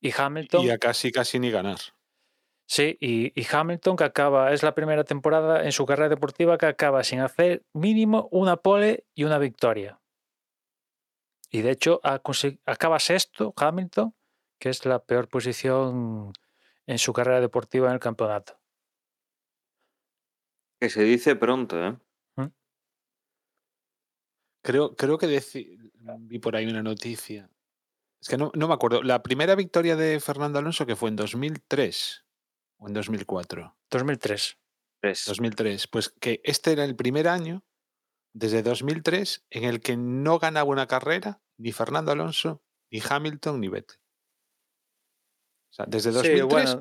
Y Hamilton. Y a casi casi ni ganar. Sí, y, y, Hamilton que acaba, es la primera temporada en su carrera deportiva que acaba sin hacer mínimo una pole y una victoria. Y de hecho acaba sexto Hamilton, que es la peor posición en su carrera deportiva en el campeonato. Que se dice pronto, ¿eh? Creo, creo que vi por ahí una noticia. Es que no, no me acuerdo. La primera victoria de Fernando Alonso que fue en 2003 o en 2004. 2003. 2003. Pues que este era el primer año desde 2003 en el que no ganaba una carrera ni Fernando Alonso, ni Hamilton, ni Vettel. O sea, desde 2003,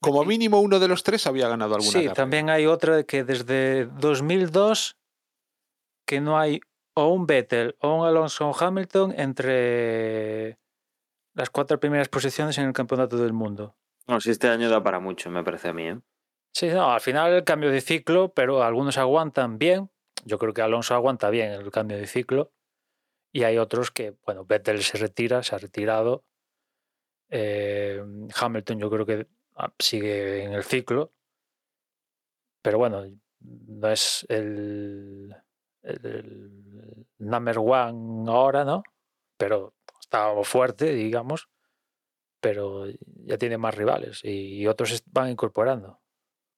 como mínimo uno de los tres había ganado alguna sí, carrera. también hay otra que desde 2002 que no hay o un Vettel o un Alonso o Hamilton entre las cuatro primeras posiciones en el campeonato del mundo. No, si este año da para mucho, me parece a mí. ¿eh? Sí, no, al final el cambio de ciclo, pero algunos aguantan bien. Yo creo que Alonso aguanta bien el cambio de ciclo. Y hay otros que, bueno, Vettel se retira, se ha retirado. Eh, Hamilton yo creo que ah, sigue en el ciclo. Pero bueno, no es el, el, el number one ahora, ¿no? Pero está fuerte, digamos. Pero ya tiene más rivales y otros van incorporando.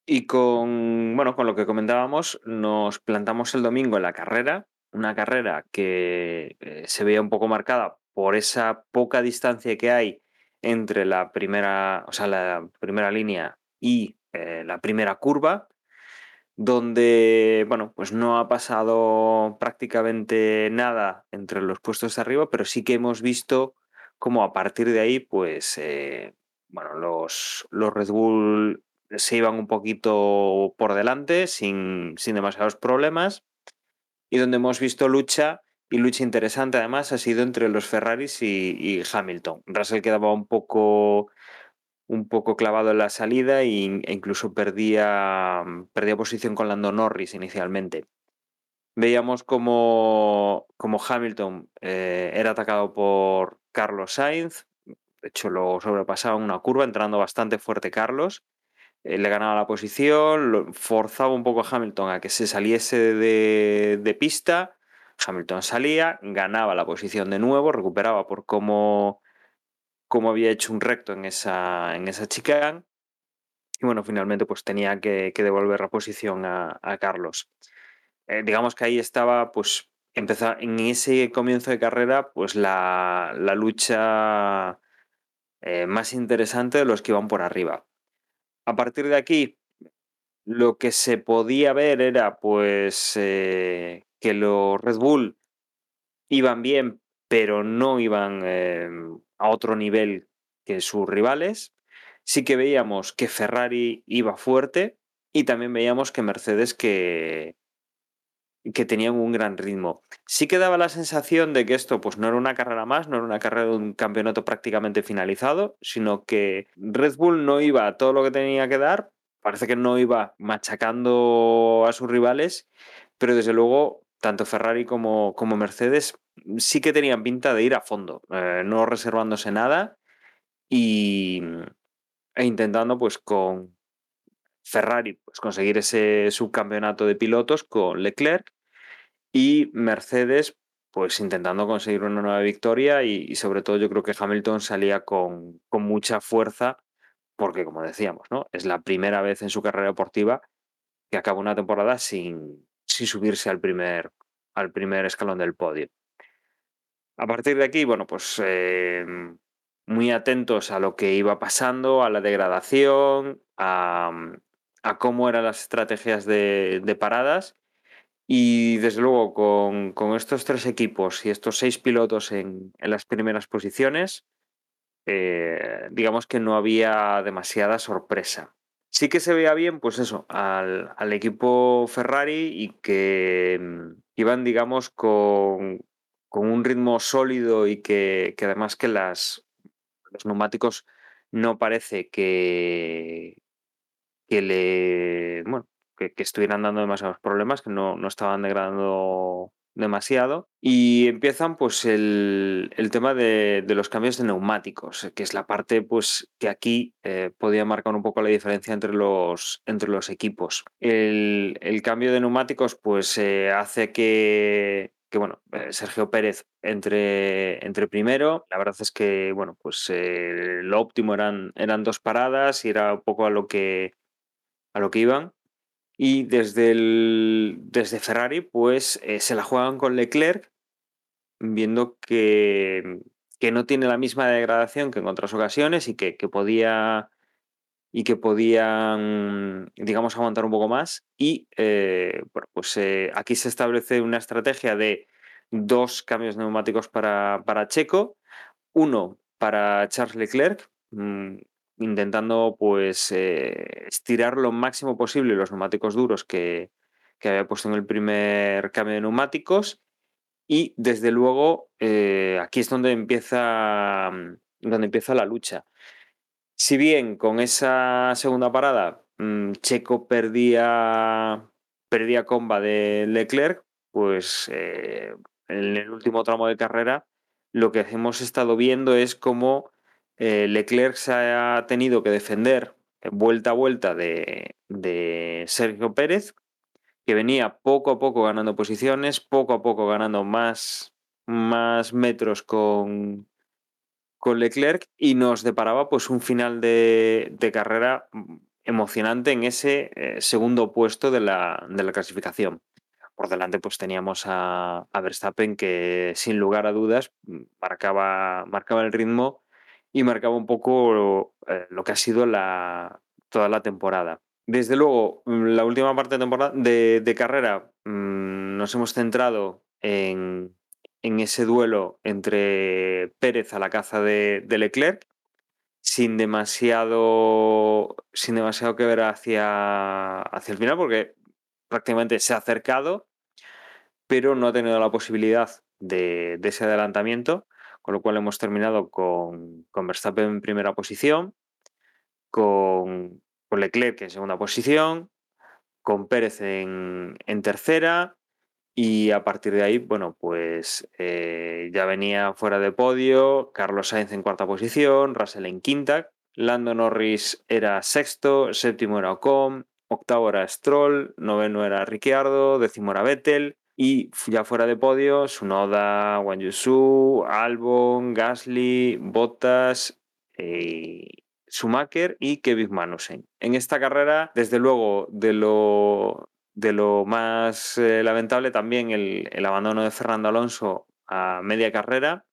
Y con, bueno, con lo que comentábamos, nos plantamos el domingo en la carrera, una carrera que eh, se veía un poco marcada por esa poca distancia que hay entre la primera, o sea, la primera línea y eh, la primera curva, donde, bueno, pues no ha pasado prácticamente nada entre los puestos de arriba, pero sí que hemos visto cómo a partir de ahí, pues, eh, bueno, los, los Red Bull se iban un poquito por delante, sin, sin demasiados problemas, y donde hemos visto lucha y lucha interesante además ha sido entre los Ferraris y, Hamilton. Russell quedaba un poco, un poco clavado en la salida e incluso perdía, perdía posición con Lando Norris inicialmente. Veíamos como, como Hamilton eh, era atacado por Carlos Sainz, de hecho lo sobrepasaba en una curva, entrando bastante fuerte Carlos, eh, le ganaba la posición, forzaba un poco a Hamilton a que se saliese de, pista, Hamilton salía, ganaba la posición de nuevo, recuperaba por cómo, cómo había hecho un recto en esa, en esa y bueno, finalmente pues tenía que, devolver la posición a, Carlos. Eh, digamos que ahí estaba pues empezar en ese comienzo de carrera pues la, lucha eh, más interesante de los que iban por arriba a partir de aquí, lo que se podía ver era pues eh, que los Red Bull iban bien, pero no iban em, a otro nivel que sus rivales. Sí que veíamos que Ferrari iba fuerte y también veíamos que Mercedes que, que tenían un gran ritmo. Sí que daba la sensación de que esto pues no era una carrera más, no era una carrera de un campeonato prácticamente finalizado, sino que Red Bull no iba a todo lo que tenía que dar, parece que no iba machacando a sus rivales, pero desde luego tanto Ferrari como, como Mercedes sí que tenían pinta de ir a fondo, eh, no reservándose nada y, e intentando pues con, Ferrari pues, conseguir ese subcampeonato de pilotos con Leclerc y Mercedes pues intentando conseguir una nueva victoria y, sobre todo yo creo que Hamilton salía con, con, mucha fuerza porque como decíamos, ¿no? es la primera vez en su carrera deportiva que acaba una temporada sin, sin subirse al primer, al primer escalón del podio. A partir de aquí, bueno, pues eh, muy atentos a lo que iba pasando, a la degradación, a, a cómo eran las estrategias de, paradas. Y desde luego, con, estos tres equipos y estos seis pilotos en, las primeras posiciones, eh, digamos que no había demasiada sorpresa. Sí que se veía bien, pues eso, al, equipo Ferrari y que mm, iban, digamos, con, con un ritmo sólido y que, que además que las, los neumáticos no parece que, que le bueno, que estuvieran dando demasiados problemas, que no, no estaban degradando demasiado. Y empiezan pues el, el tema de, de, los cambios de neumáticos, que es la parte pues que aquí eh, podía marcar un poco la diferencia entre los, entre los equipos. El, el cambio de neumáticos pues eh, hace que, que bueno, eh, Sergio Pérez entre, entre primero. La verdad es que, bueno, pues eh, lo óptimo eran, eran dos paradas y era un poco a lo que, a lo que iban. Y desde, desde Ferrari, pues eh, se la juegan con Leclerc, viendo que, que, no tiene la misma degradación que en otras ocasiones y que, que podía y que podían, digamos, aguantar un poco más. Y eh, bueno, pues eh, aquí se establece una estrategia de dos cambios neumáticos para, para Checo, uno para Charles Leclerc, mmm, intentando pues eh, estirar lo máximo posible los neumáticos duros que, que, había puesto en el primer cambio de neumáticos. Y desde luego, eh, aquí es donde empieza, donde empieza la lucha. Si bien con esa segunda parada mmm, Checo perdía, perdía comba de Leclerc, pues eh, en el último tramo de carrera lo que hemos estado viendo es cómo eh, Leclerc se ha tenido que defender vuelta a vuelta de, Sergio Pérez, que venía poco a poco ganando posiciones, poco a poco ganando más, más metros con, con Leclerc y nos deparaba pues un final de, carrera emocionante en ese eh, segundo puesto de la, de la, clasificación. Por delante pues teníamos a, a, Verstappen que sin lugar a dudas marcaba, marcaba el ritmo y marcaba un poco eh, lo que ha sido la, toda la temporada. Desde luego, la última parte de, temporada, de, carrera mmm, nos hemos centrado en, en ese duelo entre Pérez a la caza de, de, Leclerc, sin demasiado, sin demasiado que ver hacia, hacia el final, porque prácticamente se ha acercado, pero no ha tenido la posibilidad de, de ese adelantamiento, con lo cual hemos terminado con, Verstappen en primera posición, con, Leclerc en segunda posición, con Pérez en, en tercera, y a partir de ahí, bueno, pues eh, ya venía fuera de podio, Carlos Sainz en cuarta posición, Russell en quinta, Lando Norris era sexto, séptimo era Ocon, octavo era Stroll, noveno era Ricciardo, décimo era Vettel, y ya fuera de podio, Sunoda, Wang Yusu, Albon, Gasly, Bottas, eh, Schumacher y Kevin Magnussen. En esta carrera, desde luego, de lo, de lo más eh, lamentable también el, el, abandono de Fernando Alonso a media carrera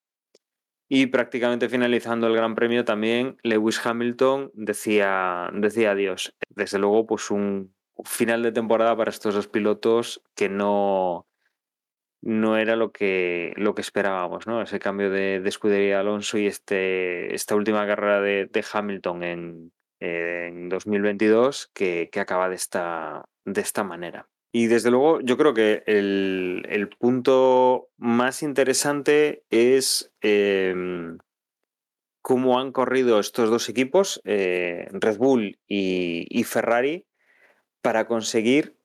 y prácticamente finalizando el Gran Premio también Lewis Hamilton decía, decía adiós. Desde luego, pues un final de temporada para estos dos pilotos que no, no era lo que, lo que esperábamos, ¿no? Ese cambio de, de escudería de Alonso y este, esta última carrera de, Hamilton en, en 2022 que, que acaba de esta, de esta manera. Y desde luego yo creo que el, el punto más interesante es eh, cómo han corrido estos dos equipos, eh, Red Bull y, Ferrari, para conseguir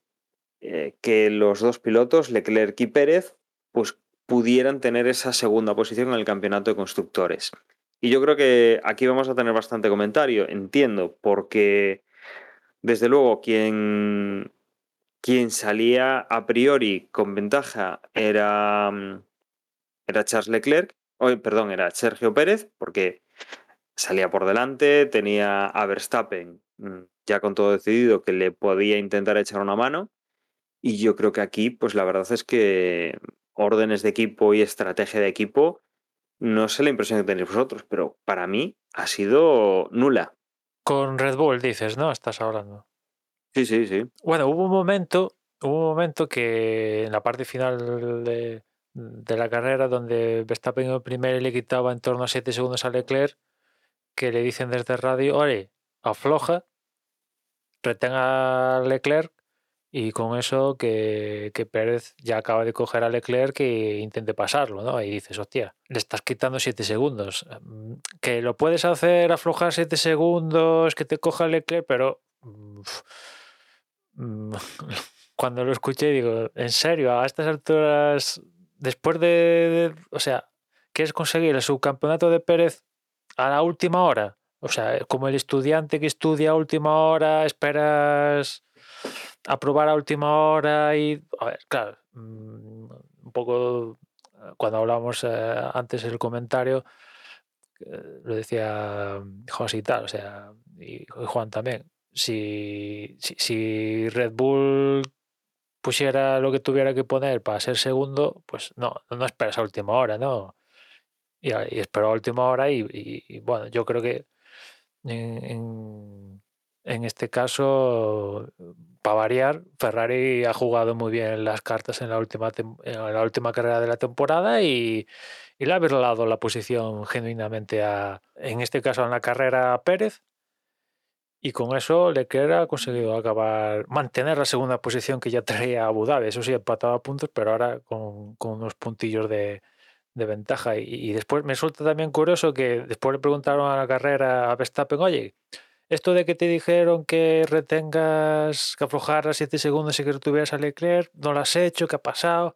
eh, que los dos pilotos, Leclerc y Pérez, pues pudieran tener esa segunda posición en el campeonato de constructores. Y yo creo que aquí vamos a tener bastante comentario, entiendo, porque desde luego quien, quien salía a priori con ventaja era, era Charles Leclerc, oh, perdón, era Sergio Pérez, porque salía por delante, tenía a Verstappen mm, ya con todo decidido que le podía intentar echar una mano. Y yo creo que aquí, pues la verdad es que órdenes de equipo y estrategia de equipo no sé la impresión que tenéis vosotros, pero para mí ha sido nula. Con Red Bull dices, ¿no? Estás hablando. Sí, sí, sí. Bueno, hubo un momento, hubo un momento que en la parte final de, de la carrera donde Verstappen el primero le quitaba en torno a 7 segundos a Leclerc, que le dicen desde radio, oye, afloja, retenga a Leclerc Y con eso que, que Pérez ya acaba de coger a Leclerc que intente pasarlo, ¿no? Y dices, hostia, le estás quitando 7 segundos. Mm, Que lo puedes hacer aflojar 7 segundos, que te coja Leclerc, pero mm, mm, cuando lo escuché digo, en serio, a estas alturas, después de, de- o sea, ¿quieres conseguir el subcampeonato de Pérez a la última hora? O sea, como el estudiante que estudia a última hora, esperas aprobar a última hora y, a ver, claro, mm, un poco eh, cuando hablábamos eh, antes el comentario, eh, lo decía José y tal, o sea, y, Juan también. Si, si, Red Bull pusiera lo que tuviera que poner para ser segundo, pues no, no esperas a última hora, ¿no? Y, y esperó a última hora y, bueno, yo creo que en, en- en este caso, para variar, Ferrari ha jugado muy bien las cartas en la última, carrera de la temporada y, le ha dado la posición genuinamente a, en este caso en la carrera a Pérez. Y con eso Leclerc ha conseguido acabar, mantener la segunda posición que ya traía Abu Dhabi. Eso sí, empataba puntos, pero ahora con, con unos puntillos de, de ventaja. Y, y después me resulta también curioso que después le preguntaron a la carrera a Verstappen, oye, esto de que te dijeron que retengas, que aflojaras 7 segundos y que retuvieras a Leclerc, no lo has hecho, ¿qué ha pasado?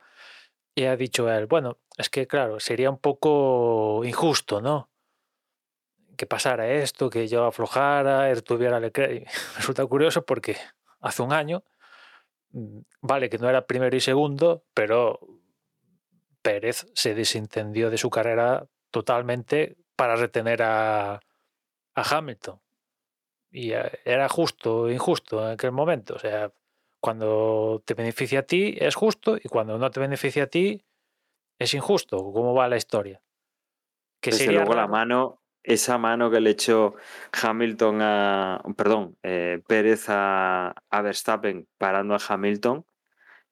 Y ha dicho él, bueno, es que claro, sería un poco injusto, ¿no? Que pasara esto, que yo aflojara, retuviera a Leclerc. Resulta curioso porque hace un año, mm, vale que no era primero y segundo, pero Pérez se desentendió de su carrera totalmente para retener a Hamilton. Y eh, era justo o injusto en aquel momento. O sea, cuando te beneficia a ti es justo y cuando no te beneficia a ti es injusto. ¿Cómo va la historia? Que Desde sería luego la mano, esa mano que le echó Hamilton a, perdón, eh, Pérez a, a Verstappen parando a Hamilton,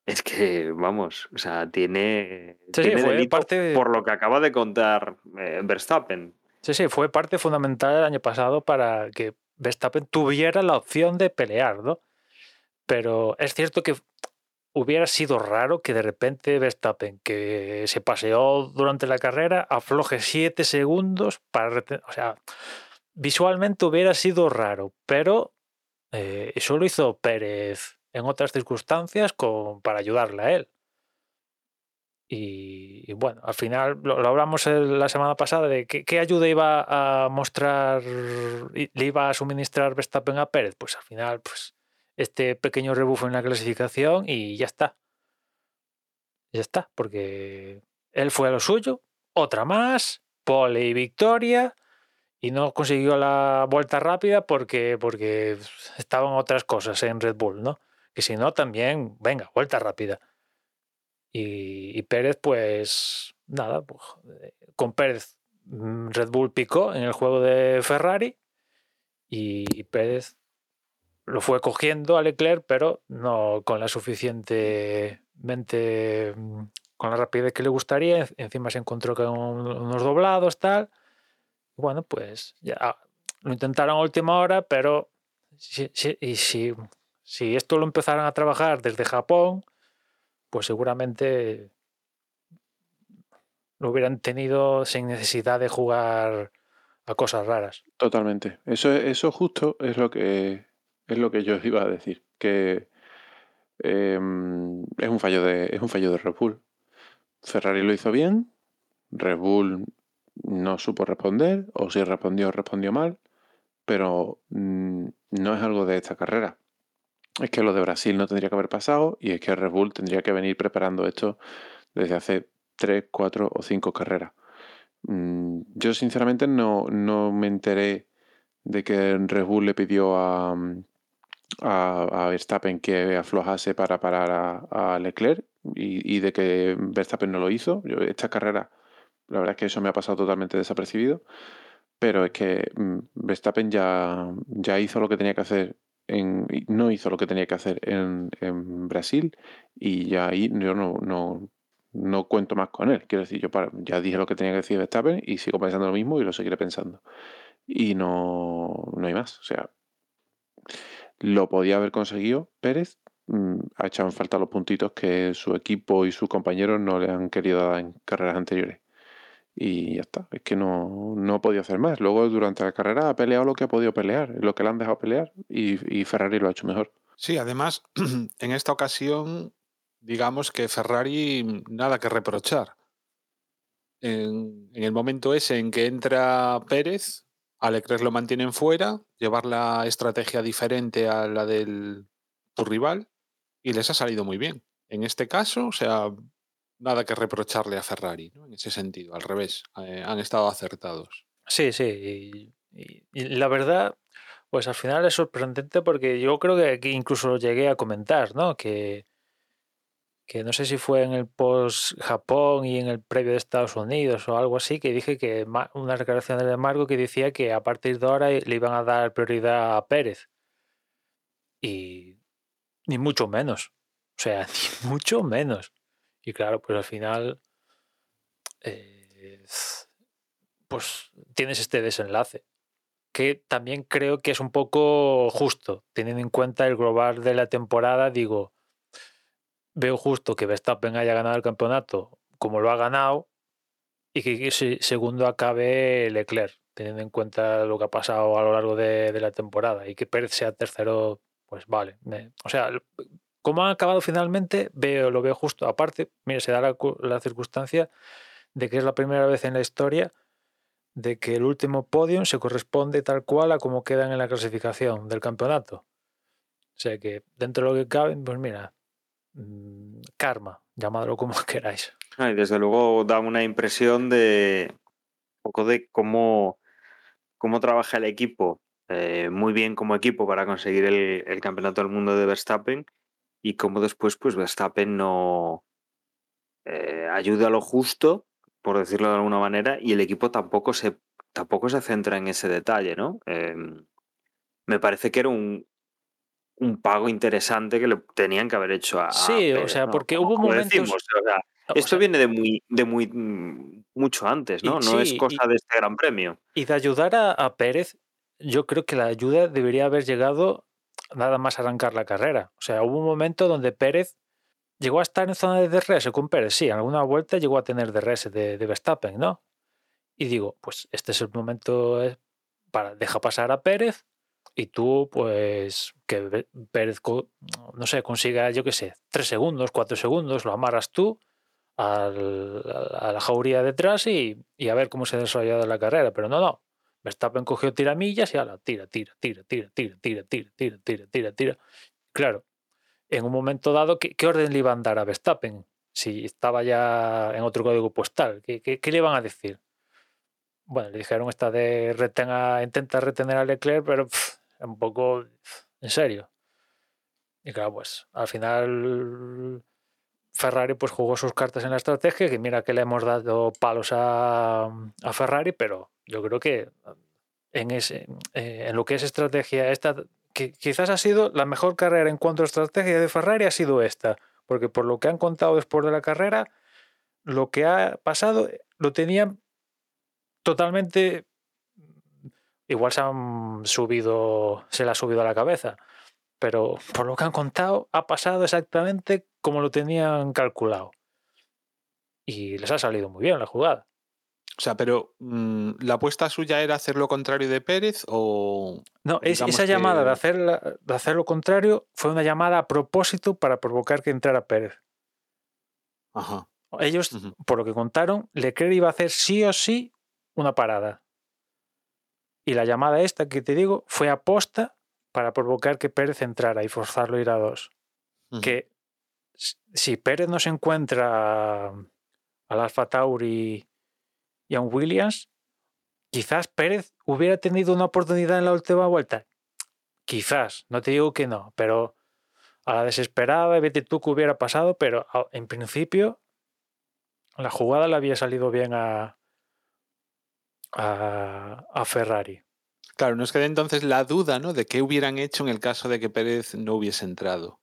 es que, vamos, o sea, tiene, Sí, sí, tiene fue delito parte- por lo que acaba de contar eh, Verstappen. Sí, sí, fue parte fundamental el año pasado para que Verstappen tuviera la opción de pelear, ¿no? Pero es cierto que hubiera sido raro que de repente Verstappen, que se paseó durante la carrera, afloje 7 segundos para. O sea, visualmente hubiera sido raro, pero eh, eso lo hizo Pérez en otras circunstancias para ayudarle a él. Y, bueno, al final lo, hablamos la semana pasada de qué, ayuda iba a mostrar, le iba a suministrar Verstappen a Pérez. Pues al final, pues este pequeño rebufo en la clasificación y ya está. Ya está, porque él fue a lo suyo, otra más, pole y victoria, y no consiguió la vuelta rápida porque, porque estaban otras cosas en Red Bull, ¿no? Que si no, también, venga, vuelta rápida. Y, Pérez, pues nada, pues, eh, con Pérez mm, Red Bull picó en el juego de Ferrari y Pérez lo fue cogiendo a Leclerc, pero no con la suficientemente mm, con la rapidez que le gustaría. En- Encima se encontró con un- unos doblados, tal. Bueno, pues ya lo intentaron a última hora, pero si- y si, si esto lo empezaran a trabajar desde Japón, pues seguramente lo hubieran tenido sin necesidad de jugar a cosas raras. Totalmente. Eso, eso justo es lo que es lo que yo iba a decir. Que em, es un fallo de, es un fallo de Red Bull. Ferrari lo hizo bien, Red Bull no supo responder, o si respondió, respondió mal, pero mm, no es algo de esta carrera. Es que lo de Brasil no tendría que haber pasado y es que Red Bull tendría que venir preparando esto desde hace 3, 4 o 5 carreras. Mm, Yo sinceramente no, no me enteré de que Red Bull le pidió a, a, Verstappen que aflojase para parar a, Leclerc y, de que Verstappen no lo hizo. Esta carrera, la verdad es que eso me ha pasado totalmente desapercibido, pero es que mm, Verstappen ya, ya hizo lo que tenía que hacer. No hizo lo que tenía que hacer en, en Brasil y ya ahí yo no, no, no cuento más con él. Quiero decir, yo para- ya dije lo que tenía que decir Verstappen y sigo pensando lo mismo y lo seguiré pensando. Y no, no hay más. O sea, lo podía haber conseguido Pérez mm, ha echado en falta los puntitos que su equipo y sus compañeros no le han querido dar en carreras anteriores. Y ya está, es que no, no ha podido hacer más. Luego durante la carrera ha peleado lo que ha podido pelear, lo que le han dejado pelear, y, Ferrari lo ha hecho mejor. Sí, además, en esta ocasión, digamos que Ferrari nada que reprochar. En, en el momento ese en que entra Pérez, a Leclerc lo mantienen fuera, llevar la estrategia diferente a la del tu rival, y les ha salido muy bien. En este caso, o sea, nada que reprocharle a Ferrari, ¿no? En ese sentido, al revés, eh, han estado acertados. Sí, sí. Y, la verdad, pues al final es sorprendente porque yo creo que aquí incluso lo llegué a comentar, ¿no? Que, que no sé si fue en el post Japón y en el previo de Estados Unidos o algo así, que dije que una declaración de Marco que decía que a partir de ahora le iban a dar prioridad a Pérez. Y ni mucho menos. O sea, ni mucho menos. Y claro, pues al final, eh, pues tienes este desenlace, que también creo que es un poco justo, teniendo en cuenta el global de la temporada, digo, veo justo que Verstappen haya ganado el campeonato como lo ha ganado y que que se- segundo acabe Leclerc, teniendo en cuenta lo que ha pasado a lo largo de, la temporada y que Pérez sea tercero, pues vale. o sea, como han acabado finalmente, veo, lo veo justo. Aparte, mira, se da la, cu- la circunstancia de que es la primera vez en la historia de que el último podium se corresponde tal cual a como quedan en la clasificación del campeonato. O sea que dentro de lo que cabe, pues mira, mm, karma, llamadlo como queráis. Ah, y desde luego da una impresión de poco de cómo, cómo trabaja el equipo, eh, muy bien como equipo para conseguir el campeonato del mundo de Verstappen y cómo después pues Verstappen no eh, ayuda a lo justo, por decirlo de alguna manera, y el equipo tampoco se, tampoco se centra en ese detalle, ¿no? Em, me parece que era un, un pago interesante que le tenían que haber hecho a, a Sí, o sea, ¿no? porque hubo momentos- decimos, o sea, O esto sea, viene de muy, de muy mm, mucho antes, Y- ¿no? No es cosa de este gran premio. Y de ayudar a, a Pérez, yo creo que la ayuda debería haber llegado nada más arrancar la carrera. O sea, hubo un momento donde Pérez llegó a estar en zona de DRS con Pérez, sí, en alguna vuelta llegó a tener DRS de, de Verstappen, ¿no? Y digo, pues este es el momento eh, para deja pasar a Pérez y tú, pues, que Pérez, no sé, consiga, yo qué sé, tres segundos, cuatro segundos, lo amarras tú al- a la jauría detrás y, y a ver cómo se ha desarrollado la carrera. Pero no, no. Verstappen cogió tiramillas y ahora tira, tira, tira, tira, tira, tira, tira, tira, tira, tira, tira. Claro, en un momento dado, ¿qué, qué orden le iban a dar a Verstappen? Si estaba ya en otro código postal, ¿qué, qué, qué le iban a decir? Bueno, le dijeron esta de retenga, intenta retener a Leclerc, pero pff, un poco en serio. Y claro, pues al final Ferrari pues jugó sus cartas en la estrategia, que mira que le hemos dado palos a, a Ferrari, pero yo creo que en, ese, eh, en lo que es estrategia, esta que quizás ha sido la mejor carrera en cuanto a estrategia de Ferrari ha sido esta, porque por lo que han contado después de la carrera, lo que ha pasado lo tenían totalmente igual se han subido, se le ha subido a la cabeza, pero por lo que han contado, ha pasado exactamente como lo tenían calculado. Y les ha salido muy bien la jugada. O sea, pero mm, ¿la apuesta suya era hacer lo contrario de Pérez o...? No, es- esa llamada de hacer, la- de hacer lo contrario fue una llamada a propósito para provocar que entrara Pérez. Ajá. Ellos, por lo que contaron, Leclerc iba a hacer sí o sí una parada. Y la llamada esta que te digo fue aposta para provocar que Pérez entrara y forzarlo a ir a dos. Que si Pérez no se encuentra al Alfa Tauri y a un Williams, quizás Pérez hubiera tenido una oportunidad en la última vuelta. Quizás, no te digo que no, pero a la desesperada, vete tú que hubiera pasado, pero en principio la jugada le había salido bien a, a, a Ferrari. Claro, nos queda entonces la duda, ¿no? De qué hubieran hecho en el caso de que Pérez no hubiese entrado.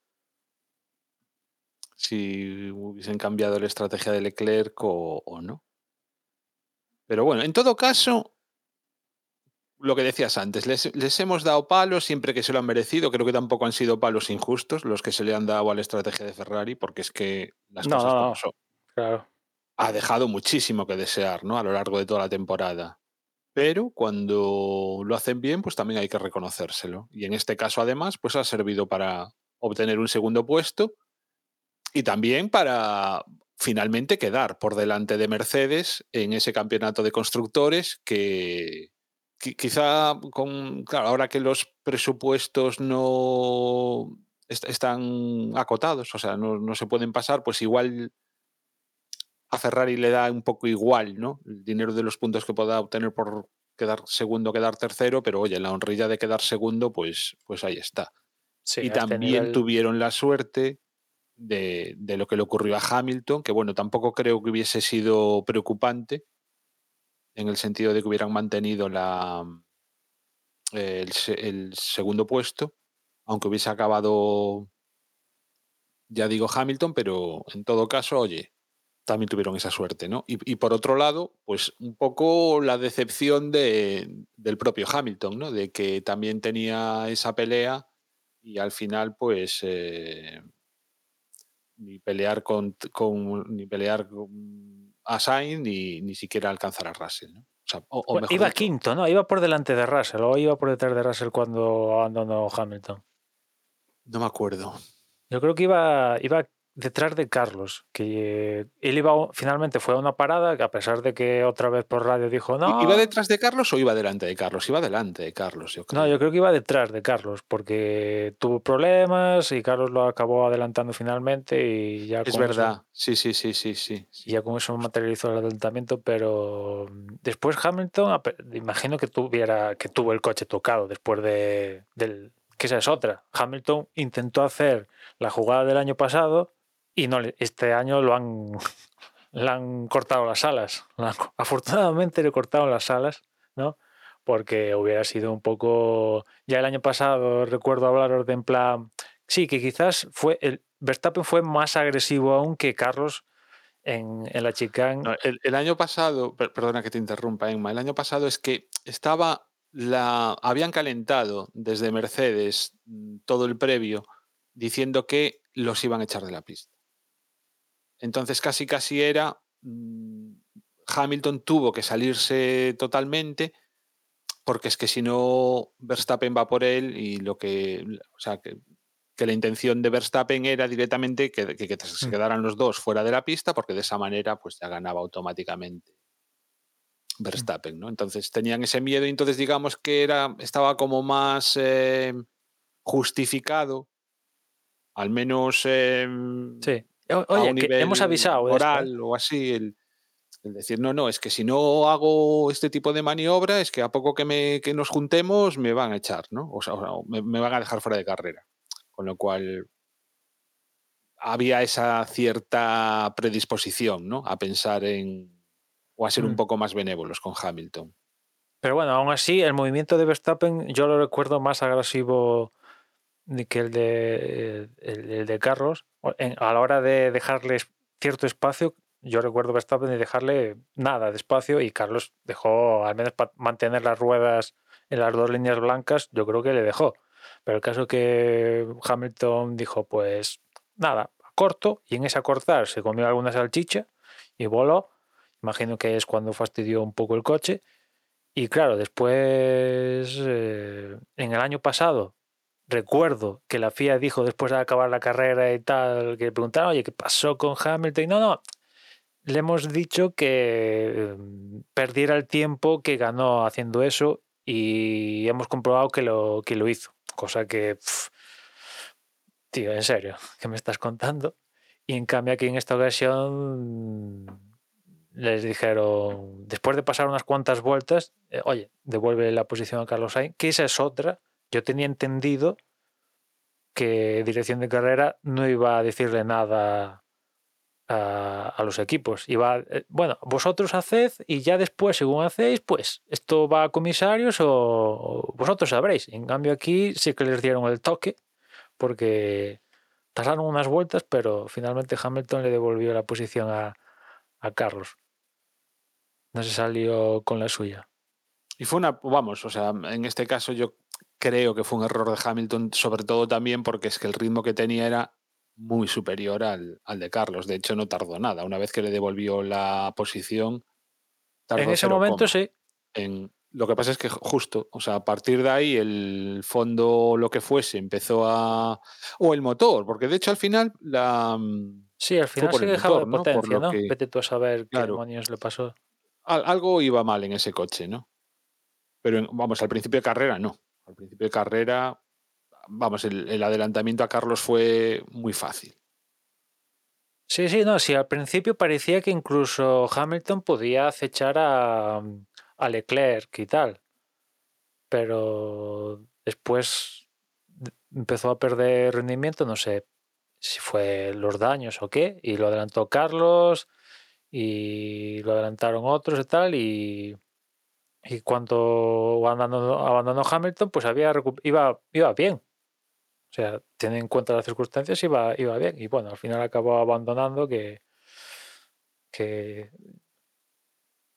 Si hubiesen cambiado la estrategia de Leclerc o, o no. Pero bueno, en todo caso, lo que decías antes, les, les hemos dado palos siempre que se lo han merecido. Creo que tampoco han sido palos injustos los que se le han dado a la estrategia de Ferrari, porque es que las No, cosas no, como no. son. Claro. ha dejado muchísimo que desear ¿no? a lo largo de toda la temporada. Pero cuando lo hacen bien, pues también hay que reconocérselo. Y en este caso, además, pues ha servido para obtener un segundo puesto y también para finalmente quedar por delante de Mercedes en ese campeonato de constructores que, qui- quizá con claro, ahora que los presupuestos no est- están acotados, o sea, no, no se pueden pasar, pues igual a Ferrari le da un poco igual, ¿no? El dinero de los puntos que pueda obtener por quedar segundo, quedar tercero, pero oye, la honrilla de quedar segundo, pues, pues ahí está. Sí, y también nivel- tuvieron la suerte de, de lo que le ocurrió a Hamilton, que bueno, tampoco creo que hubiese sido preocupante en el sentido de que hubieran mantenido la, el, se- el segundo puesto, aunque hubiese acabado, ya digo, Hamilton, pero en todo caso, oye, también tuvieron esa suerte, ¿no? Y, y por otro lado, pues un poco la decepción de, del propio Hamilton, ¿no? De que también tenía esa pelea y al final, pues, eh, ni pelear con, con- ni pelear con a Sainz ni, ni siquiera alcanzar a Russell, ¿no? O sea, o- o Bueno, mejor iba dicho, quinto, ¿no? Iba por delante de Russell o iba por detrás de Russell cuando abandonó Hamilton. No me acuerdo. Yo creo que iba, iba detrás de Carlos, que él iba finalmente fue a una parada, que a pesar de que otra vez por radio dijo, no, ¿Iba detrás de Carlos o iba delante de Carlos? Iba delante de Carlos, yo creo. no, yo creo que iba detrás de Carlos, porque tuvo problemas y Carlos lo acabó adelantando finalmente y ya Es con eso- verdad. Sí, sí, sí, sí, sí. y ya con eso materializó el adelantamiento, pero después Hamilton, imagino que tuviera, que tuvo el coche tocado después de, del, que esa es otra. Hamilton intentó hacer la jugada del año pasado y no, este año lo han, le han cortado las alas. Afortunadamente le cortaron las alas, ¿no? Porque hubiera sido un poco, ya el año pasado recuerdo hablaros de en plan, sí, que quizás fue el Verstappen fue más agresivo aún que Carlos en, la chicane. El, año pasado, per- perdona que te interrumpa, Emma, el año pasado es que estaba la. habían calentado desde Mercedes mm, todo el previo diciendo que los iban a echar de la pista. Entonces casi casi era. mm, Hamilton tuvo que salirse totalmente porque es que si no Verstappen va por él y lo que o sea que, que la intención de Verstappen era directamente que, que- que se Mm. quedaran los dos fuera de la pista porque de esa manera pues ya ganaba automáticamente. Verstappen, ¿no? Entonces tenían ese miedo y entonces digamos que era estaba como más eh, justificado al menos em, Sí. A Oye, un que hemos avisado moral o así el, el decir no no es que si no hago este tipo de maniobra es que a poco que me que nos juntemos me van a echar no o sea, o me, me van a dejar fuera de carrera. Con lo cual había esa cierta predisposición no a pensar en o a ser un Mm. poco más benévolos con Hamilton. Pero bueno, aún así, el movimiento de Verstappen yo lo recuerdo más agresivo que el de, el, de Carlos. O- en- a la hora de dejarles cierto espacio, yo recuerdo Verstappen de dejarle nada de espacio y Carlos dejó, al menos para mantener las ruedas en las dos líneas blancas, yo creo que le dejó. Pero el caso que Hamilton dijo, pues nada, corto, y en ese cortar se comió alguna salchicha y voló. Imagino que es cuando fastidió un poco el coche. Y claro, después, eh, en el año pasado, recuerdo que la FIA dijo después de acabar la carrera y tal, que le preguntaron, oye, ¿qué pasó con Hamilton? Y no, no, le hemos dicho que mm, perdiera el tiempo que ganó haciendo eso y hemos comprobado que lo, que lo hizo. Cosa que, pf, tío, en serio, ¿qué me estás contando? Y en cambio aquí en esta ocasión les dijeron, después de pasar unas cuantas vueltas, eh, oye, devuelve la posición a Carlos Sainz, que esa es otra. Yo tenía entendido que dirección de carrera no iba a decirle nada a, a los equipos. Iba, eh, bueno, vosotros haced y ya después, según hacéis, pues esto va a comisarios o, o vosotros sabréis. En cambio aquí sí que les dieron el toque porque tardaron unas vueltas, pero finalmente Hamilton le devolvió la posición a, a Carlos. No se salió con la suya. Y fue una, vamos, o sea, en este caso yo creo que fue un error de Hamilton, sobre todo también porque es que el ritmo que tenía era muy superior al, al de Carlos. De hecho, no tardó nada. Una vez que le devolvió la posición, tardó En ese momento coma. sí. En, lo que pasa es que justo, o sea, a partir de ahí el fondo, lo que fuese, empezó a... O el motor, porque de hecho al final la... mm, Sí, al final se dejaba de motor, ¿no? Potencia, lo ¿no? que- Vete tú a saber Claro. qué demonios le pasó. al- algo iba mal en ese coche, ¿no? Pero vamos, al principio de carrera no. Al principio de carrera, vamos, el, el adelantamiento a Carlos fue muy fácil. Sí, sí, no, sí, al principio parecía que incluso Hamilton podía acechar a, a Leclerc y tal. Pero después empezó a perder rendimiento, no sé si fue los daños o qué, y lo adelantó Carlos y lo adelantaron otros y tal, y, y cuando abandonó, Hamilton, pues había iba, iba bien. O sea, teniendo en cuenta las circunstancias, iba, iba bien. Y bueno, al final acabó abandonando que,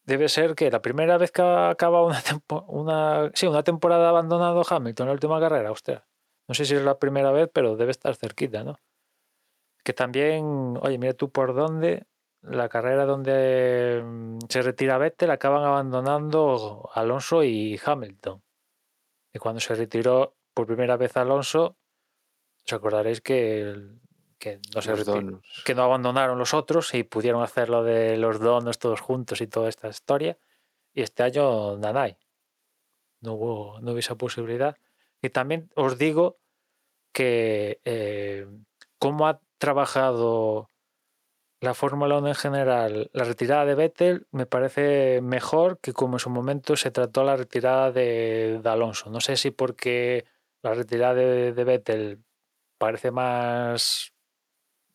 debe ser que la primera vez que acaba una, tempo- una, sí, una temporada abandonado Hamilton en la última carrera, ostras. No sé si es la primera vez, pero debe estar cerquita, ¿no? Que también, oye, mira tú por dónde, la carrera donde mm, se retira Vettel acaban abandonando Alonso y Hamilton. Y cuando se retiró por primera vez Alonso, os acordaréis que, el- que no se Los retiró donuts. que no abandonaron los otros y pudieron hacer lo de los donos todos juntos y toda esta historia. Y este año Nanay. No hubo, no hubo esa posibilidad. Y también os digo que eh, cómo ha trabajado la Fórmula 1 en general, la retirada de Vettel me parece mejor que como en su momento se trató la retirada de, de Alonso. No sé si porque la retirada de, de Vettel parece más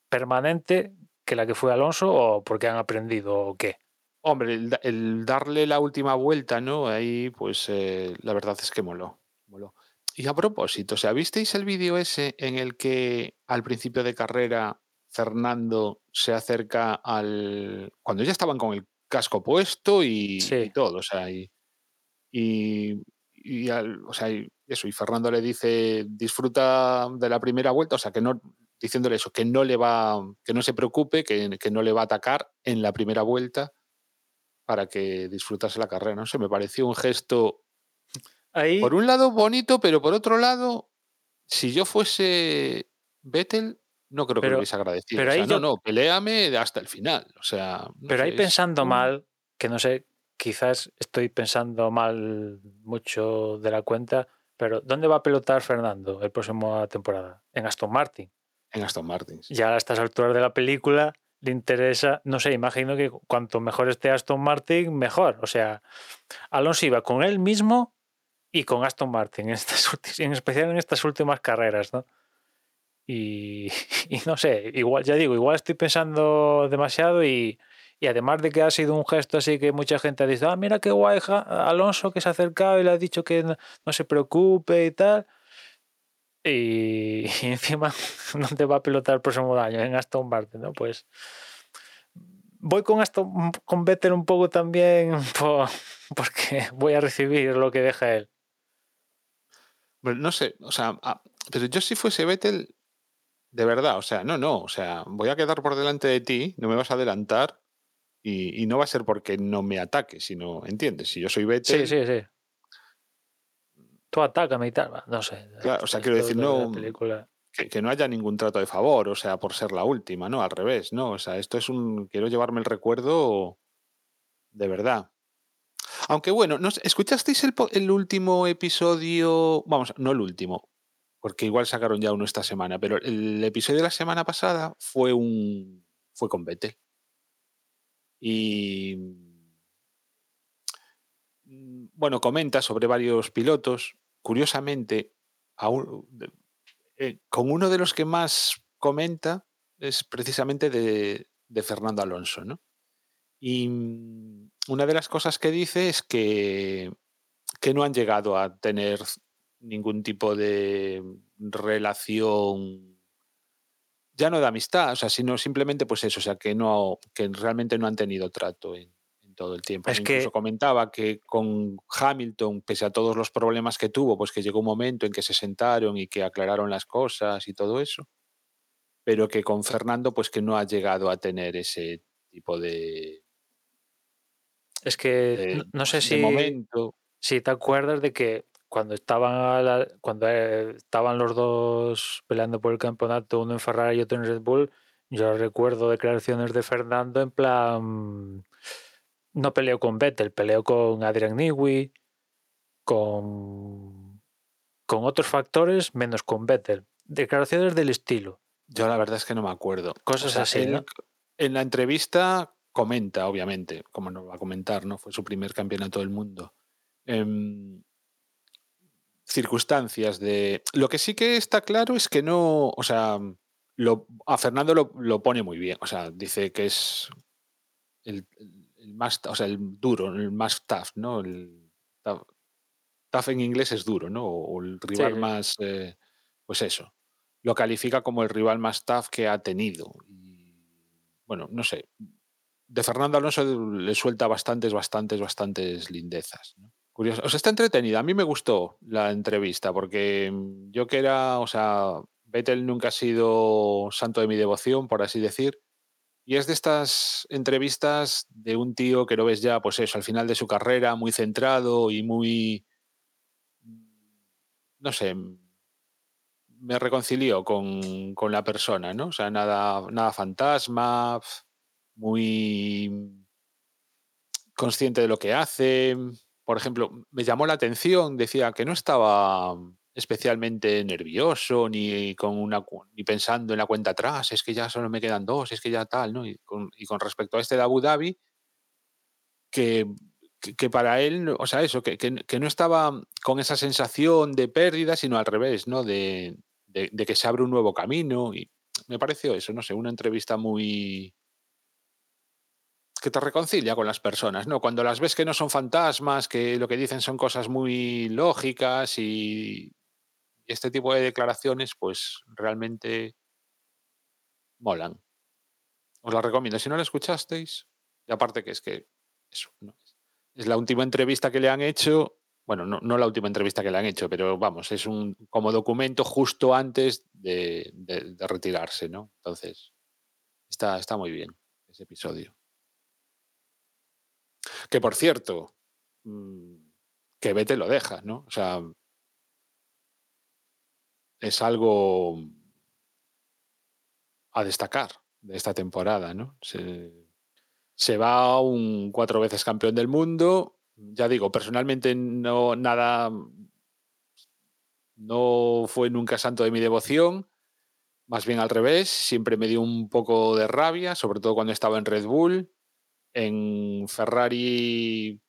permanente que la que fue Alonso o porque han aprendido o qué. Hombre, el, da- el darle la última vuelta, ¿no? Ahí, pues eh, la verdad es que moló, moló. Y a propósito, o sea, ¿visteis el vídeo ese en el que al principio de carrera Fernando se acerca al... cuando ya estaban con el casco puesto y, Sí. y todo, o sea, y, y, y al- o sea, eso, y Fernando le dice, disfruta de la primera vuelta, o sea, que no, diciéndole eso, que no le va, que no se preocupe, que, que no le va a atacar en la primera vuelta para que disfrutase la carrera. No sé, me pareció un gesto, Ahí, por un lado, bonito, pero por otro lado, si yo fuese Vettel, no creo que Pero- lo hubiese agradecido. pero o sea, ahí no, yo- no, peleame hasta el final. O sea, no pero ahí sé, es pensando mal, que no sé, quizás estoy pensando mal mucho de la cuenta, pero ¿dónde va a pilotar Fernando el próximo temporada? En Aston Martin. En Aston Martin. sí. Ya a estas alturas de la película le interesa, no sé, imagino que cuanto mejor esté Aston Martin, mejor. O sea, Alonso iba con él mismo y con Aston Martin, en, estas, en especial en estas últimas carreras, ¿no? Y, y no sé, igual, ya digo, igual estoy pensando demasiado y, y además de que ha sido un gesto así que mucha gente ha dicho, ah, mira qué guay Alonso que se ha acercado y le ha dicho que no, no se preocupe y tal. Y, y encima, ¿dónde va a pilotar el próximo año? En Aston Martin, ¿no? Pues voy con Aston, con Vettel un poco también por- porque voy a recibir lo que deja él. Bueno, no sé, o sea, pero yo si fuese Vettel, de verdad, o sea, no, no, o sea, voy a quedar por delante de ti, no me vas a adelantar y, y no va a ser porque no me ataque, sino, ¿entiendes? Si yo soy Sí, Vettel, sí, sí. Tú atácame y tal, no sé. Claro, o sea, quiero decir, no- que, que no haya ningún trato de favor, o sea, por ser la última, ¿no? Al revés, ¿no? O sea, esto es un, quiero llevarme el recuerdo de verdad. Aunque bueno, ¿escuchasteis el último episodio? Vamos, no el último, porque igual sacaron ya uno esta semana, pero el episodio de la semana pasada fue un fue con Vettel. Y mm, bueno, comenta sobre varios pilotos. Curiosamente, eh, con uno de los que más comenta es precisamente de, de Fernando Alonso, ¿no? Y mm, una de las cosas que dice es que, que no han llegado a tener ningún tipo de relación, ya no de amistad, o sea, sino simplemente pues eso, o sea, que no, que realmente no han tenido trato en, en todo el tiempo. Es ¿no? que- Incluso comentaba que con Hamilton, pese a todos los problemas que tuvo, pues que llegó un momento en que se sentaron y que aclararon las cosas y todo eso, pero que con Fernando, pues que no ha llegado a tener ese tipo de, Es que de- no- no sé si, momento. si te acuerdas de que cuando estaban la- cuando eh, estaban los dos peleando por el campeonato, uno en Ferrari y otro en Red Bull, yo recuerdo declaraciones de Fernando en plan no peleó con Vettel, peleó con Adrian Newey, con con otros factores menos con Vettel. Declaraciones del estilo. Yo la verdad es que no me acuerdo. Cosas así. En la entrevista comenta, obviamente, como no va a comentar, ¿no? Fue su primer campeonato del mundo. Em, circunstancias de. Lo que sí que está claro es que no. O sea, lo, a Fernando lo, lo pone muy bien. O sea, dice que es el, el más, o sea, el duro, el más tough, ¿no? El, tough, tough en inglés es duro, ¿no? O, el rival Sí. más, eh, pues eso. Lo califica como el rival más tough que ha tenido. Y, bueno, no sé. De Fernando Alonso le suelta bastantes, bastantes, bastantes lindezas. ¿no? Curioso. O está entretenida. A mí me gustó la entrevista porque mm, yo que era, o sea, Vettel nunca ha sido santo de mi devoción, por así decir. Y es de estas entrevistas de un tío que lo ves ya, pues eso, al final de su carrera, muy centrado y muy. No sé. Me reconcilió con, con la persona, ¿no? O sea, nada, nada fantasma, muy consciente de lo que hace. Por ejemplo, me llamó la atención, decía que no estaba especialmente nervioso ni con una ni pensando en la cuenta atrás, es que ya solo me quedan dos, es que ya tal, ¿no? Y con, respecto a este de Abu Dhabi, que, que, para él, o sea, eso, que, que, que no estaba con esa sensación de pérdida, sino al revés, ¿no? De, de, de que se abre un nuevo camino. Y me pareció eso, no sé, una entrevista muy que te reconcilia con las personas, ¿no? Cuando las ves que no son fantasmas, que lo que dicen son cosas muy lógicas y este tipo de declaraciones, pues realmente molan. Os la recomiendo. Si no la escuchasteis, y aparte que es que es la última entrevista que le han hecho. Bueno, no, no la última entrevista que le han hecho, pero vamos, es un como documento justo antes de, de- de retirarse, ¿no? Entonces, está, está muy bien ese episodio. Que por cierto, mm, que Vete lo deja, ¿no? O sea, es algo a destacar de esta temporada, ¿no? Se, se va un cuatro veces campeón del mundo. Ya digo, personalmente no nada, no fue nunca santo de mi devoción. Más bien al revés, siempre me dio un poco de rabia, sobre todo cuando estaba en Red Bull. En Ferrari,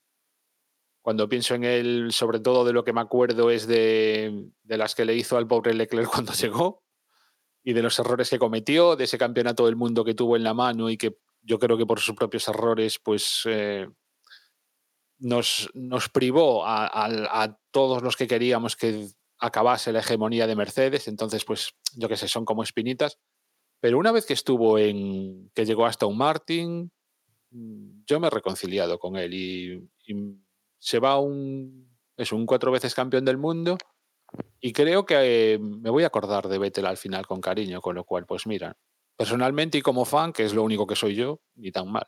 cuando pienso en él, sobre todo de lo que me acuerdo es de, de las que le hizo al pobre Leclerc cuando llegó y de los errores que cometió, de ese campeonato del mundo que tuvo en la mano y que yo creo que por sus propios errores, pues eh, nos, nos privó a, todos los que queríamos que acabase la hegemonía de Mercedes. Entonces, pues yo qué sé, son como espinitas. Pero una vez que estuvo en, que llegó hasta un Martin, yo me he reconciliado con él y, y se va un, es un cuatro veces campeón del mundo y creo que eh, me voy a acordar de Vettel al final con cariño, con lo cual, pues mira, personalmente y como fan, que es lo único que soy yo, ni tan mal.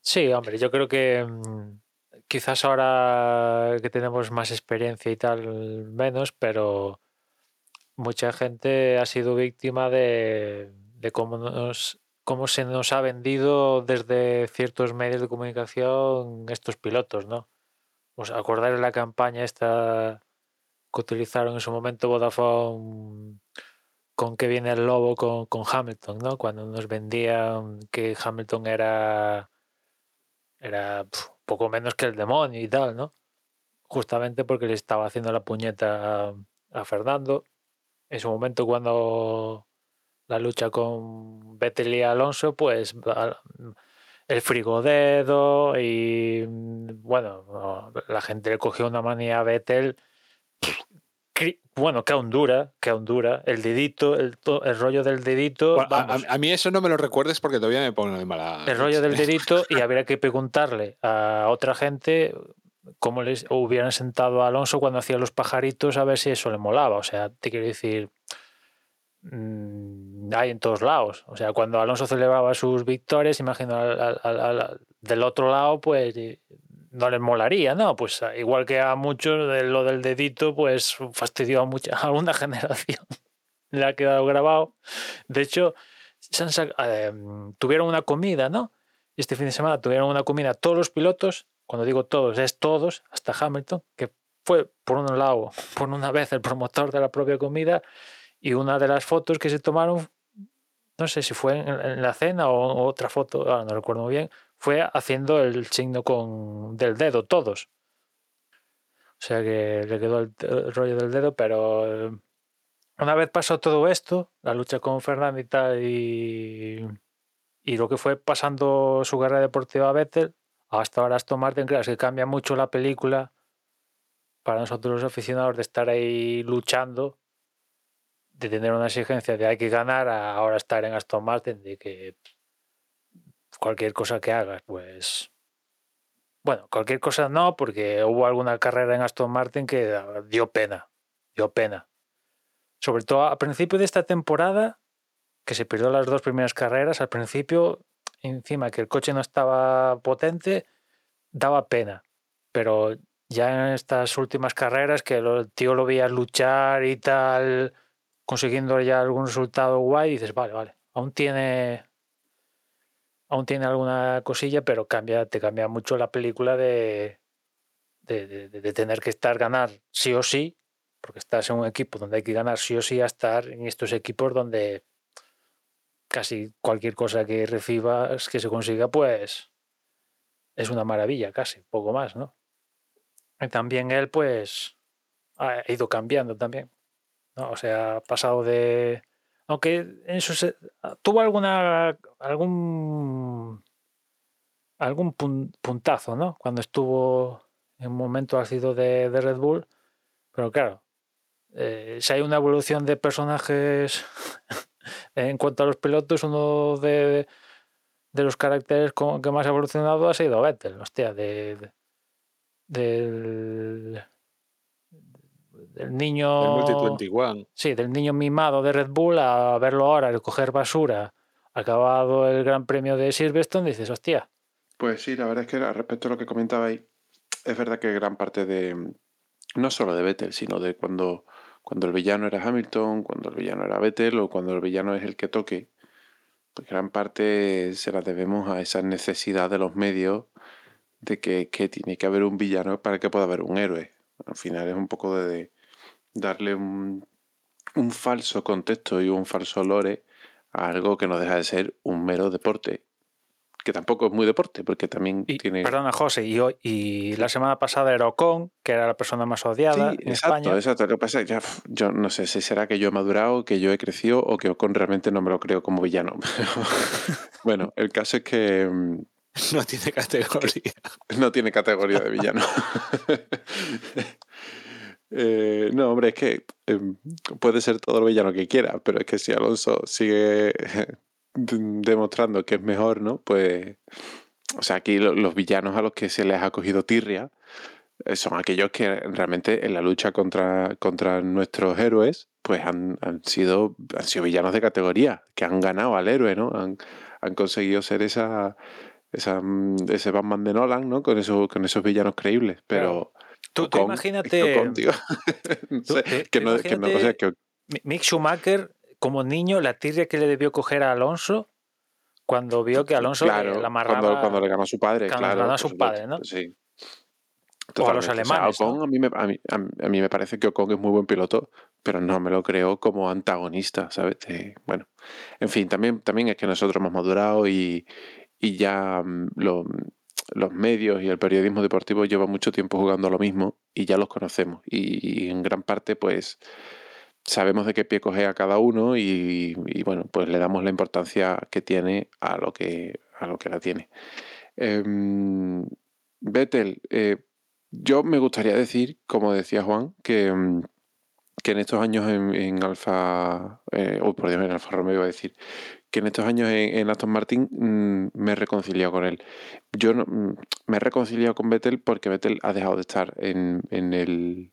Sí, hombre, yo creo que mm, quizás ahora que tenemos más experiencia y tal, menos, pero mucha gente ha sido víctima de, de cómo nos cómo se nos ha vendido desde ciertos medios de comunicación estos pilotos, ¿no? ¿Os acordáis de la campaña esta que utilizaron en su momento Vodafone con que viene el lobo con, con Hamilton, ¿no? Cuando nos vendían que Hamilton era era poco menos que el demonio y tal, ¿no? Justamente porque le estaba haciendo la puñeta a, a Fernando. En su momento, cuando la lucha con Vettel y Alonso, pues el frigodedo y bueno, no, la gente le cogió una manía a Vettel bueno, que aún dura, que aún dura. El dedito, el, el rollo del dedito. Bueno, a, mí eso no me lo recuerdes porque todavía me pongo de mala. el rollo del dedito y habría que preguntarle a otra gente cómo les hubieran sentado a Alonso cuando hacía los pajaritos a ver si eso le molaba. O sea, te quiero decir, mm, hay en todos lados. O sea, cuando Alonso celebraba sus victorias, imagino al- del otro lado, pues no les molaría, ¿no? Pues igual que a muchos de lo del dedito, pues fastidió a, mucha, a una generación. Le ha quedado grabado. De hecho, sac- eh, tuvieron una comida, ¿no? Este fin de semana tuvieron una comida todos los pilotos, cuando digo todos, es todos, hasta Hamilton, que fue por un lado, por una vez el promotor de la propia comida, y una de las fotos que se tomaron, no sé si fue en, la cena o otra foto, ahora no recuerdo muy bien, fue haciendo el signo con del dedo, todos. O sea que le quedó el, rollo del dedo, pero eh, una vez pasó todo esto, la lucha con Fernando y y, lo que fue pasando su carrera deportiva a Vettel, hasta ahora Aston Martin, que cambia mucho la película para nosotros los aficionados de estar ahí luchando, de tener una exigencia de hay que ganar, ahora estar en Aston Martin, de que cualquier cosa que hagas, pues... Bueno, cualquier cosa no, porque hubo alguna carrera en Aston Martin que ah, dio pena, dio pena. Sobre todo a principio de esta temporada, que se perdió las dos primeras carreras, al principio, encima que el coche no estaba potente, daba pena. Pero ya en estas últimas carreras, que el tío lo veías luchar y tal, consiguiendo ya algún resultado guay, dices, vale, vale, aún tiene aún tiene alguna cosilla, pero cambia, te cambia mucho la película de, de, de- tener que estar ganar sí o sí, porque estás en un equipo donde hay que ganar sí o sí a estar en estos equipos donde casi cualquier cosa que recibas, que se consiga, pues es una maravilla, casi, poco más, ¿no? Y también él, pues, ha ido cambiando también, O sea, ha pasado de... Aunque en tuvo alguna algún algún pun- puntazo, ¿no? Cuando estuvo en un momento ácido de, de Red Bull, pero claro, eh, si hay una evolución de personajes en cuanto a los pilotos, uno de, de los caracteres con- que más ha evolucionado ha sido Vettel, hostia, de, de- del, del El niño Multi 21. sí, del niño mimado de Red Bull a verlo ahora recoger basura, acabado el Gran Premio de Silverstone, dices, hostia, Pues sí, la verdad es que al respecto a lo que comentabais, es verdad que gran parte de, no solo de Vettel, sino de cuando, cuando el villano era Hamilton, cuando el villano era Vettel o cuando el villano es el que toque, pues gran parte se la debemos a esa necesidad de los medios de que, que tiene que haber un villano para que pueda haber un héroe. Al final es un poco de darle un, un falso contexto y un falso lore a algo que no deja de ser un mero deporte. Que tampoco es muy deporte, porque también y, tiene. perdona José, y, hoy, y la semana pasada era Ocon, que era la persona más odiada Sí, en exacto, España. exacto. Lo que pasa es que ya, yo no sé si será que yo he madurado, que yo he crecido o que Ocon realmente no me lo creo como villano. bueno, el caso es que mm, No tiene categoría. no tiene categoría de villano. Eh, no, hombre, es que eh, puede ser todo el villano que quiera, pero es que si Alonso sigue demostrando que es mejor, ¿no? Pues, o sea, aquí lo- los villanos a los que se les ha cogido tirria eh, son aquellos que realmente en la lucha contra, contra nuestros héroes, pues han, han sido, han sido villanos de categoría, que han ganado al héroe, ¿no? Han, han conseguido ser esa, esa, mm, ese Batman de Nolan, ¿no? Con esos, con esos villanos creíbles, pero... Tú, tú Ocon- imagínate, Ocon, tío, no tú- sé, te- que tú no, que no, o sea, que Mi- Mick Schumacher, como niño, la tirria que le debió coger a Alonso cuando vio que Alonso le- claro, le amarraba... cuando, cuando le ganó a su padre, cuando le claro. ganó a su padre, ¿no? Sí. O a los Totalmente. O sea, alemanes, ¿no? Ocon, a, mí me, a, mí, a mí- me parece que Ocon es muy buen piloto, pero no me lo creo como antagonista, ¿sabes? Bueno, en fin, también, también es que nosotros hemos madurado y, y ya mm, lo- los medios y el periodismo deportivo llevan mucho tiempo jugando a lo mismo y ya los conocemos. Y, en gran parte, pues, sabemos de qué pie coge a cada uno y, bueno, pues le damos la importancia que tiene a lo que, a lo que la tiene. Em, Vettel, eh, yo me gustaría decir, como decía Juan, que, mm, que en estos años en, en Alfa, eh, en Alfa Romeo iba a decir, que en estos años en, Aston Martin mm, me he reconciliado con él. Yo mm, me he reconciliado con Vettel porque Vettel ha dejado de estar en, el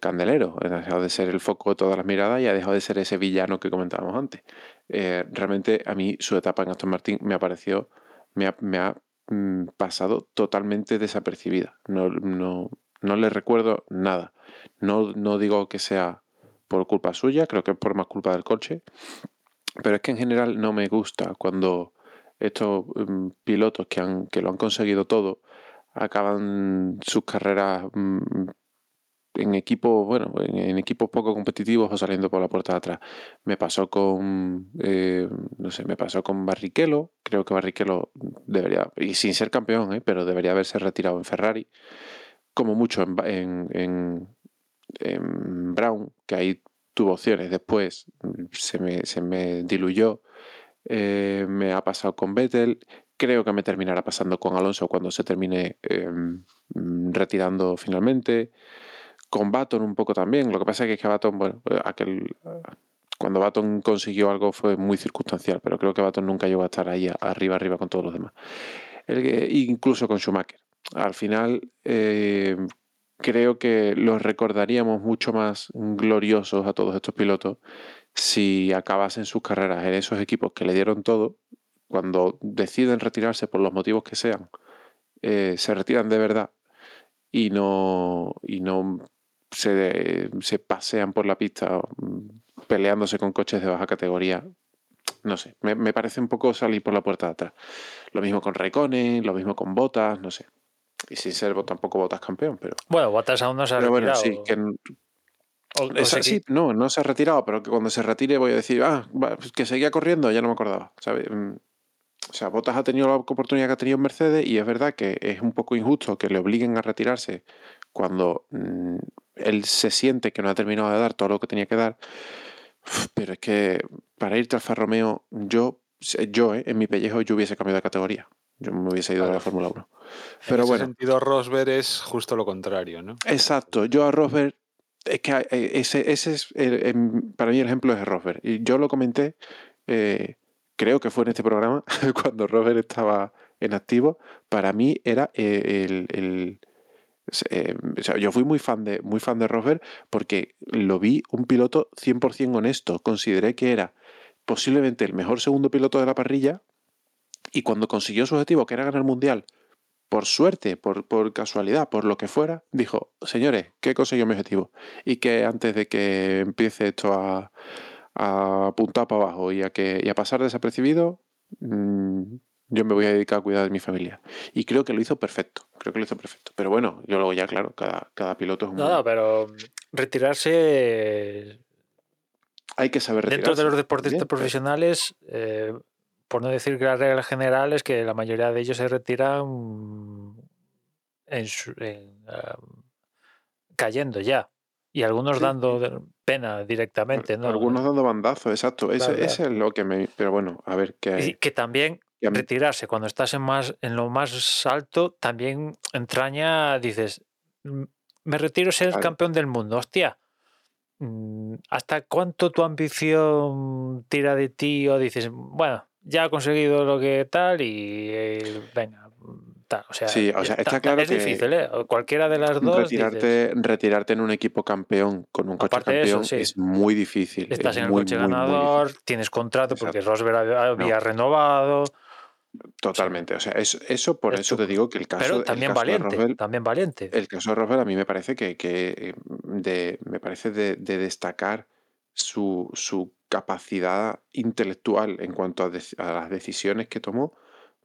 candelero, ha dejado de ser el foco de todas las miradas y ha dejado de ser ese villano que comentábamos antes. Eh, realmente a mí su etapa en Aston Martin me ha parecido, me ha, me ha, mm, pasado totalmente desapercibida. No, no, no le recuerdo nada. No, no digo que sea por culpa suya, creo que es por más culpa del coche, pero es que en general no me gusta cuando estos mm, pilotos que, han, que lo han conseguido todo acaban sus carreras mm, en equipos, bueno, en, equipos poco competitivos o saliendo por la puerta de atrás. Me pasó con, eh, no sé, me pasó con Barrichello. Creo que Barrichello debería, y sin ser campeón, ¿eh? pero debería haberse retirado en Ferrari. Como mucho en, en- en Brown, que ahí tuvo opciones. Después mm, se me, se me diluyó. Eh, me ha pasado con Vettel. Creo que me terminará pasando con Alonso cuando se termine eh, mm, retirando finalmente con Baton un poco también. Lo que pasa es que Baton, bueno, eh, aquel, cuando Baton consiguió algo fue muy circunstancial, pero creo que Baton nunca llegó a estar ahí arriba, arriba con todos los demás. El incluso con Schumacher. Al final, eh, creo que los recordaríamos mucho más gloriosos a todos estos pilotos si acabasen sus carreras en esos equipos que le dieron todo, cuando deciden retirarse por los motivos que sean, eh, se retiran de verdad y no, y no se, se pasean por la pista mm, peleándose con coches de baja categoría. No sé, me, me parece un poco salir por la puerta de atrás. Lo mismo con Raikkonen, lo mismo con Botas, no sé. Y sin ser tampoco Botas campeón, pero, Bueno, Bottas aún no se ha pero bueno, retirado. sí, que n- O- o esa- sea, sí, que- no, no se ha retirado, pero que cuando se retire voy a decir, ah, pues que seguía corriendo, ya no me acordaba, ¿sabes? Mm, O sea, Bottas ha tenido la oportunidad que ha tenido en Mercedes y es verdad que es un poco injusto que le obliguen a retirarse cuando mm, él se siente que no ha terminado de dar todo lo que tenía que dar. Pero es que para irte al Alfa Romeo, yo, yo eh, en mi pellejo, yo hubiese cambiado de categoría. Yo me hubiese ido a la Claro. Fórmula 1. en Pero ese bueno, sentido, Rosberg es justo lo contrario, ¿no? Exacto, yo a Rosberg, es que eh, ese, ese es, el- em, para mí el ejemplo es Rosberg. Y yo lo comenté, eh, creo que fue en este programa, cuando Rosberg estaba en activo, para mí era eh, el... el- eh, o sea, yo fui muy fan, de, muy fan de Rosberg porque lo vi un piloto 100% honesto. Consideré que era posiblemente el mejor segundo piloto de la parrilla y cuando consiguió su objetivo, que era ganar el mundial, por suerte, por, por casualidad, por lo que fuera, dijo, señores, que he conseguido mi objetivo. Y que antes de que empiece esto a, a apuntar para abajo y a, que, y a pasar desapercibido, mm, yo me voy a dedicar a cuidar de mi familia. Y creo que lo hizo perfecto, creo que lo hizo perfecto. Pero bueno, yo luego ya, claro, cada, cada piloto es un... No, no, pero retirarse Hay que saber dentro de retirarse los deportistas profesionales, eh, por no decir que la regla general es que la mayoría de ellos se retiran en su- en, cayendo ya. Y algunos Sí. dando pena directamente, ¿no? Algunos dando bandazos, exacto. Ese, Claro, ese es lo que me... Pero bueno, a ver, Y que... que también retirarse cuando estás en más en lo más alto también entraña dices "Mm, me retiro ser Claro. campeón del mundo hostia mm, hasta cuánto tu ambición tira de ti o dices bueno ya he conseguido lo que tal y eh, venga tal o sea, Sí, o sea, está claro es que difícil ¿eh? Cualquiera de las dos dices, retirarte, retirarte en un equipo campeón con un coche eso, campeón sí. es muy difícil. estás es en el coche muy, muy ganador tienes contrato porque. Rosberg había, renovado. Totalmente. O sea, es- eso por Es eso te digo que el caso, pero el también de valiente también valiente el caso de Rosberg a mí me parece que, que, eh, de, me parece de, de destacar su, su capacidad intelectual en cuanto a, las decisiones que tomó,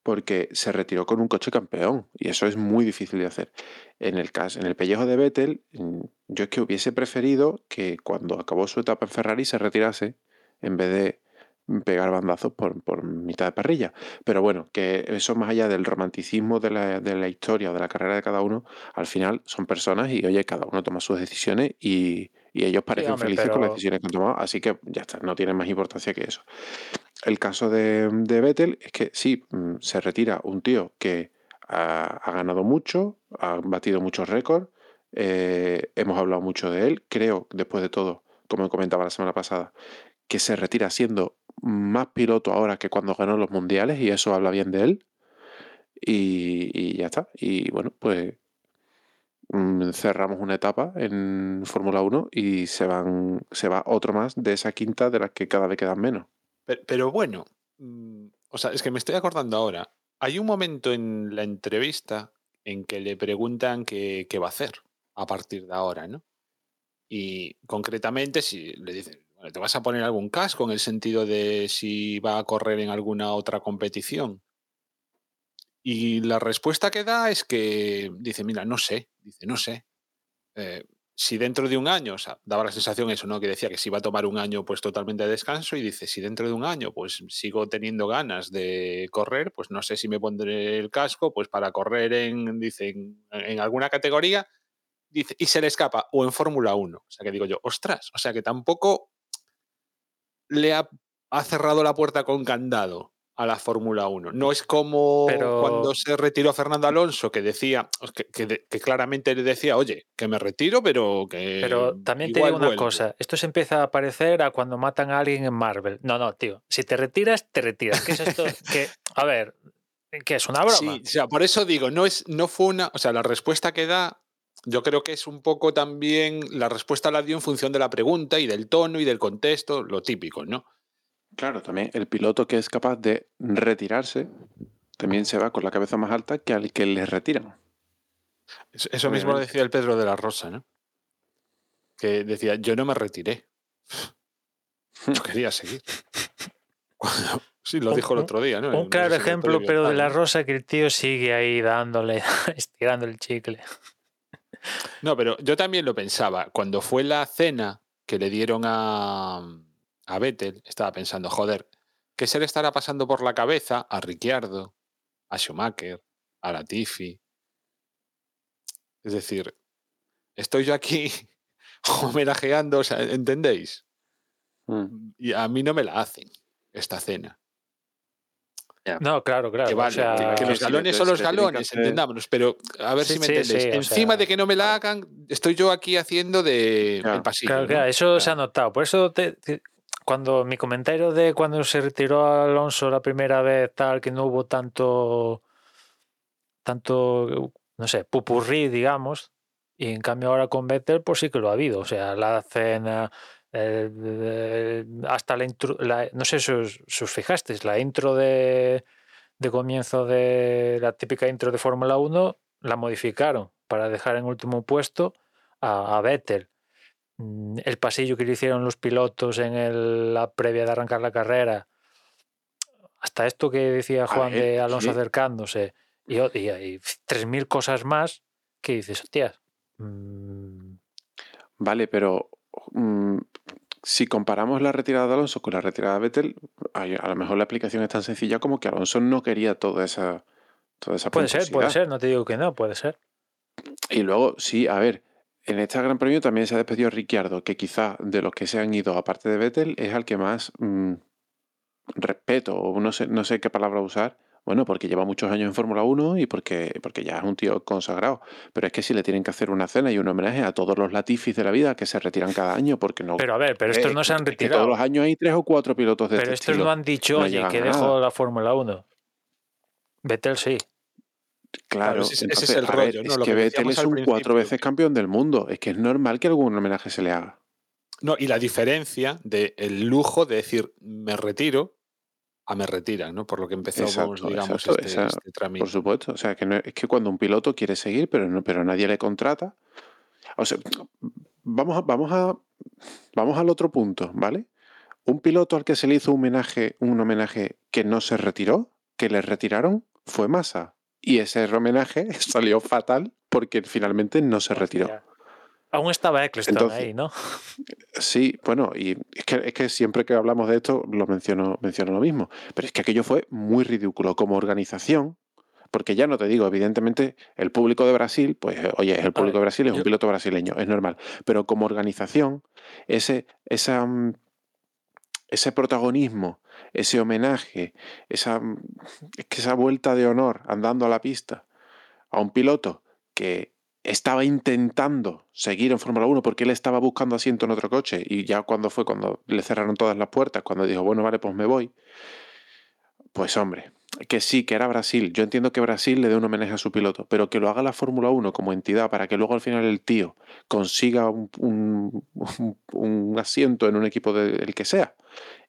porque se retiró con un coche campeón y eso es muy difícil de hacer. En el caso, en el pellejo de Vettel, mm, yo es que hubiese preferido que cuando acabó su etapa en Ferrari se retirase en vez de pegar bandazos por, por mitad de parrilla. Pero bueno, que eso más allá del romanticismo de la, de la historia o de la carrera de cada uno, al final son personas y oye, cada uno toma sus decisiones y, y ellos parecen hombre, felices con las decisiones que han tomado, así que ya está, no tiene más importancia que eso. El caso de, de Vettel es que sí, mm, se retira un tío que ha, ha ganado mucho, ha batido muchos récords, eh, hemos hablado mucho de él. Creo, después de todo, como comentaba la semana pasada, que se retira siendo más piloto ahora que cuando ganó los mundiales y eso habla bien de él. Y, y ya está. Y bueno, pues cerramos una etapa en Fórmula 1 y se, van, se va otro más de esa quinta de las que cada vez quedan menos. Pero, pero bueno, mm, o sea, es que me estoy acordando ahora. Hay un momento en la entrevista en que le preguntan qué, qué va a hacer a partir de ahora, ¿no? Y concretamente, si le dicen, bueno, ¿te vas a poner algún casco en el sentido de si va a correr en alguna otra competición? Y la respuesta que da es que dice, mira, no sé, dice, no sé. Eh, si dentro de un año, o sea, daba la sensación eso, ¿no? Que decía que si iba a tomar un año pues totalmente de descanso y dice, si dentro de un año pues sigo teniendo ganas de correr, pues no sé si me pondré el casco pues para correr en, dice, en, alguna categoría, dice, y se le escapa, o en Fórmula 1. O sea que digo yo, ostras, o sea que tampoco le ha, ha cerrado la puerta con candado a la Fórmula 1. No es como Pero- cuando se retiró Fernando Alonso, que decía, que, que que claramente le decía, oye, que me retiro, pero que. Pero también te digo una vuelvo". cosa, esto se empieza a parecer a cuando matan a alguien en Marvel. No, no, tío, si te retiras, te retiras. ¿Qué es esto? que, a ver, ¿qué es una broma? Sí, o sea, por eso digo, no, es, no fue una. O sea, la respuesta que da, yo creo que es un poco también. La respuesta la dio en función de la pregunta y del tono y del contexto, lo típico, ¿no? Claro, también el piloto que es capaz de retirarse también se va con la cabeza más alta que al que le retiran. Eso, eso mismo lo decía el Pedro de la Rosa, ¿no? Que decía, yo no me retiré. Yo quería seguir. Cuando- sí, lo Un- dijo el otro día, ¿no? Un claro ejemplo, pero de la rosa que el tío sigue ahí dándole, estirando el chicle. No, pero yo también lo pensaba. Cuando fue la cena que le dieron a, a Vettel, estaba pensando, joder, ¿qué se le estará pasando por la cabeza a Ricciardo, a Schumacher, a Latifi? Es decir, estoy yo aquí homenajeando, o sea, ¿entendéis? Mm. Y a mí no me la hacen esta cena. No, claro, claro. que o vale, sea, que, que los galones son los galones, entendámonos, pero a ver Sí, si me sí, entendéis. sí, Encima sea- de que no me la hagan, estoy yo aquí haciendo de Claro, el pasillo. Claro, ¿no? claro, eso se ha notado. Por eso te- te- cuando mi comentario de cuando se retiró Alonso la primera vez, tal, que no hubo tanto, tanto, no sé, pupurrí, digamos, y en cambio ahora con Vettel, pues sí que lo ha habido. O sea, la cena, hasta la intro, no sé si os, fijasteis, la intro de, de comienzo de la típica intro de Fórmula 1 la modificaron para dejar en último puesto a Vettel. Mm, El pasillo que le hicieron los pilotos en el- la previa de arrancar la carrera, hasta esto que decía Juan ver, de Alonso sí. acercándose, y, o- y, y 3.000 cosas más que dices, hostia, mm, Vale, pero mm, si comparamos la retirada de Alonso con la retirada de Vettel, a lo mejor la explicación es tan sencilla como que Alonso no quería toda esa, toda esa puede ser, puede ser, no te digo que no, puede ser. Y luego, sí, a ver, en este Gran Premio también se ha despedido Ricciardo, que quizá de los que se han ido, aparte de Vettel, es al que más mm, respeto, o no sé, no sé qué palabra usar. Bueno, porque lleva muchos años en Fórmula 1 y porque, porque ya es un tío consagrado. Pero es que si le tienen que hacer una cena y un homenaje a todos los latifis de la vida que se retiran cada año, porque no. Pero a ver, pero estos Eh, no se han es que todos retirado. los años hay tres o cuatro pilotos de Pero este estos estilo. no han dicho, no oye, que dejo la Fórmula 1. Vettel sí. Claro, Claro, ese es- ese entonces, es el ver, rollo, ¿no? es que que Vettel es un cuatro veces campeón del mundo. Es que es normal que algún homenaje se le haga. No, y la diferencia del lujo de decir me retiro a me retiran, ¿no? Por lo que empezamos, Exacto, digamos, exacto, este, esa- este trámite. Por supuesto. O sea, que no, es que cuando un piloto quiere seguir, pero no, pero nadie le contrata. O sea, vamos a, vamos a vamos al otro punto, ¿vale? Un piloto al que se le hizo un homenaje, un homenaje que no se retiró, que le retiraron, fue Massa. Y ese homenaje salió fatal porque finalmente no se retiró. Aún estaba Eccleston Entonces- ahí, ¿no? Sí, bueno, y es que, es que siempre que hablamos de esto lo menciono, menciono lo mismo. Pero es que aquello fue muy ridículo como organización, porque ya no te digo, evidentemente el público de Brasil, pues oye, el público de Brasil es un piloto brasileño, es normal. Pero como organización, ese, esa, ese protagonismo, ese homenaje, esa, mm, esa vuelta de honor andando a la pista a un piloto que estaba intentando seguir en Fórmula 1 porque él estaba buscando asiento en otro coche y ya cuando fue, cuando le cerraron todas las puertas, cuando dijo, bueno, vale, pues me voy, pues hombre, que sí, que era Brasil. Yo entiendo que Brasil le dé un homenaje a su piloto, pero que lo haga la Fórmula 1 como entidad para que luego al final el tío consiga un- un asiento en un equipo del que sea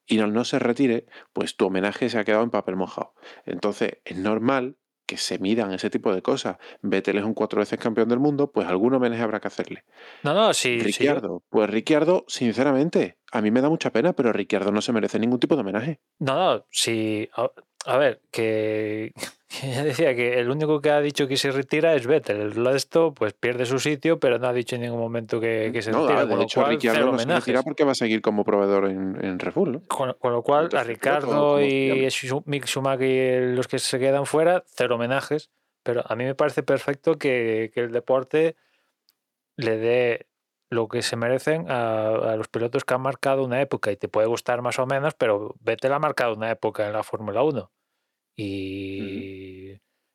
y no, no se retire, pues tu homenaje se ha quedado en papel mojado. Entonces es normal que se midan ese tipo de cosas. Vettel es un cuatro veces campeón del mundo, pues algún homenaje habrá que hacerle. No, no, sí. Ricciardo, pues Ricciardo, sinceramente, a mí me da mucha pena, pero Ricciardo no se merece ningún tipo de homenaje. No, no, sí. A, a ver, que ya decía que el único que ha dicho que se retira es Vettel. El resto, pues pierde su sitio, pero no ha dicho en ningún momento que, que se No, retira. de con lo hecho, cual, Ricciardo no se retira porque va a seguir como proveedor en, en Red Bull, ¿no? Con, con lo cual, a Ricardo como y Mick Schumacher y los que se quedan fuera, cero homenajes. Pero a mí me parece perfecto que, que el deporte le dé lo que se merecen a, a los pilotos que han marcado una época. Y te puede gustar más o menos, pero Vettel ha marcado una época en la Fórmula 1. Y,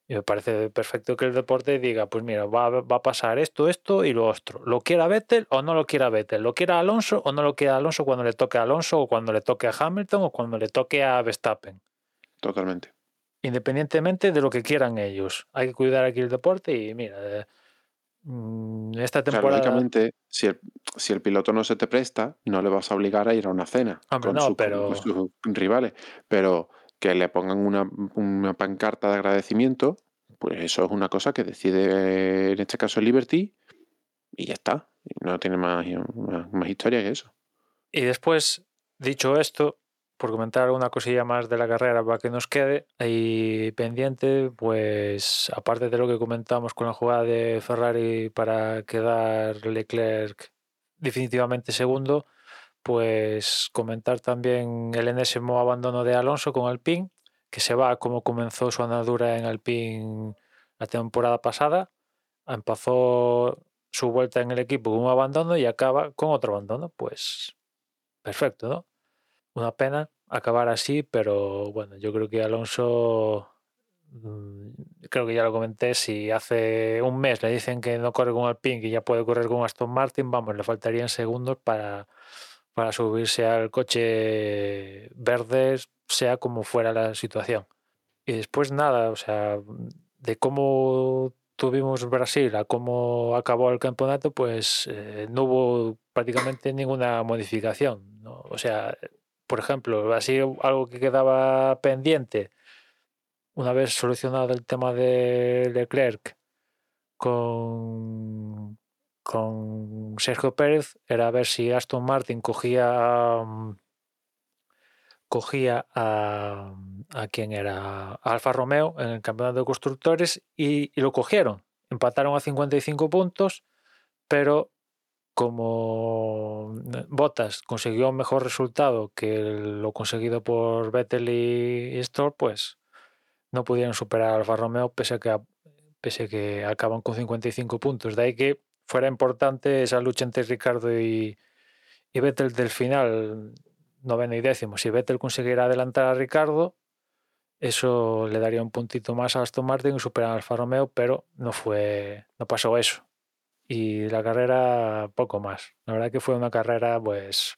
y me parece perfecto que el deporte diga, pues mira, va, a- va a pasar esto, esto y lo otro. ¿Lo quiera Vettel o no lo quiera Vettel? ¿Lo quiera Alonso o no lo quiera Alonso cuando le toque a Alonso o cuando le toque a Hamilton o cuando le toque a Verstappen? Totalmente. Independientemente de lo que quieran ellos. Hay que cuidar aquí el deporte y mira, eh, mm, esta temporada... lógicamente, si el, si el piloto no se te presta, no le vas a obligar a ir a una cena Hombre, con, no, pero- con sus rivales. Pero que le pongan una, una pancarta de agradecimiento, pues eso es una cosa que decide, en este caso, Liberty, y ya está. No tiene más, más, más historia que eso. Y después, dicho esto, por comentar alguna cosilla más de la carrera para que nos quede ahí pendiente, pues aparte de lo que comentamos con la jugada de Ferrari para quedar Leclerc definitivamente segundo, pues comentar también el enésimo abandono de Alonso con Alpine, que se va como comenzó su andadura en Alpine la temporada pasada. Empezó su vuelta en el equipo con un abandono y acaba con otro abandono. Pues perfecto, ¿no? Una pena acabar así, pero bueno, yo creo que Alonso, mm, creo que ya lo comenté, si hace un mes le dicen que no corre con Alpine, que ya puede correr con Aston Martin, vamos, le faltarían segundos para, para subirse al coche verde, sea como fuera la situación. Y después nada, o sea, de cómo tuvimos Brasil a cómo acabó el campeonato, pues eh, no hubo prácticamente ninguna modificación. ¿no? O sea, por ejemplo, así algo que quedaba pendiente, una vez solucionado el tema de Leclerc con, con Sergio Pérez, era ver si Aston Martin cogía mm, cogía a, a quién era Alfa Romeo en el campeonato de constructores y, lo cogieron. Empataron a 55 puntos, pero como Bottas consiguió un mejor resultado que lo conseguido por Vettel y, Stroll, pues no pudieron superar a Alfa Romeo pese a que, pese a que acaban con 55 puntos. De ahí que fuera importante esa lucha entre Ricardo y, y Vettel del final, noveno y décimo. Si Vettel consiguiera adelantar a Ricardo, eso le daría un puntito más a Aston Martin y superar a Alfa Romeo, pero no fue, no pasó eso. Y la carrera, poco más. La verdad que fue una carrera, pues,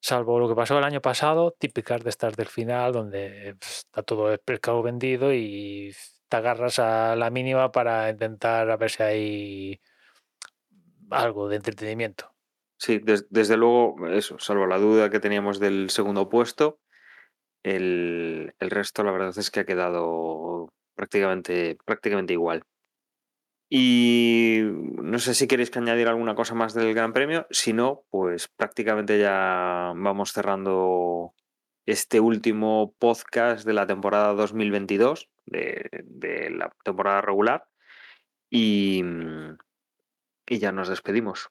salvo lo que pasó el año pasado, típicas de estas del final, donde está todo el pescado vendido y te agarras a la mínima para intentar a ver si hay algo de entretenimiento. Sí, des- desde luego, eso, salvo la duda que teníamos del segundo puesto, el, el resto la verdad es que ha quedado prácticamente, prácticamente igual. Y no sé si queréis que añadir alguna cosa más del Gran Premio. Si no, pues prácticamente ya vamos cerrando este último podcast de la temporada 2022, de, de la temporada regular. Y, y ya nos despedimos.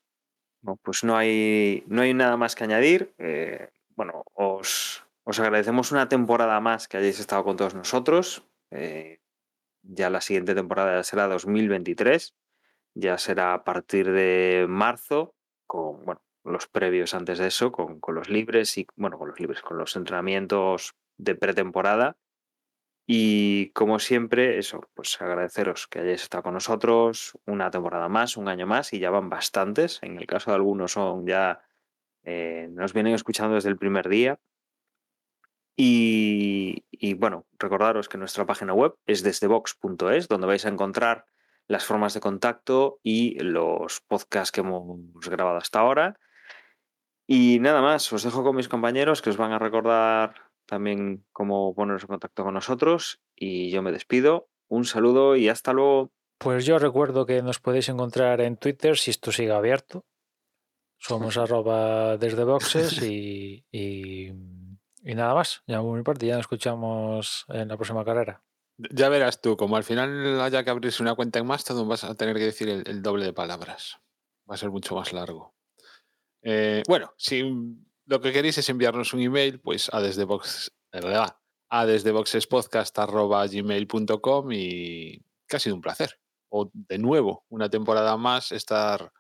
No, pues no hay, no hay nada más que añadir. Eh, bueno, os, os agradecemos una temporada más que hayáis estado con todos nosotros. Eh, ya la siguiente temporada ya será 2023. Ya será a partir de marzo, con bueno, los previos antes de eso, con, con los libres y bueno, con los libres, con los entrenamientos de pretemporada. Y como siempre, eso, pues agradeceros que hayáis estado con nosotros una temporada más, un año más, y ya van bastantes. En el caso de algunos son ya, eh, nos vienen escuchando desde el primer día. Y, y, bueno, recordaros que nuestra página web es desdebox.es, donde vais a encontrar las formas de contacto y los podcasts que hemos grabado hasta ahora. Y nada más, os dejo con mis compañeros que os van a recordar también cómo poneros en contacto con nosotros. Y yo me despido. Un saludo y hasta luego. Pues yo recuerdo que nos podéis encontrar en Twitter si esto sigue abierto. Somos arroba desde boxes y, y, y, nada más. Ya por mi parte, ya nos escuchamos en la próxima carrera. Ya verás tú, como al final haya que abrirse una cuenta en Mastodon, vas a tener que decir el, el doble de palabras. Va a ser mucho más largo. Eh, bueno, si lo que queréis es enviarnos un email, pues a desde box, a desde boxespodcast.gmail.com y que ha sido un placer. O de nuevo, una temporada más estar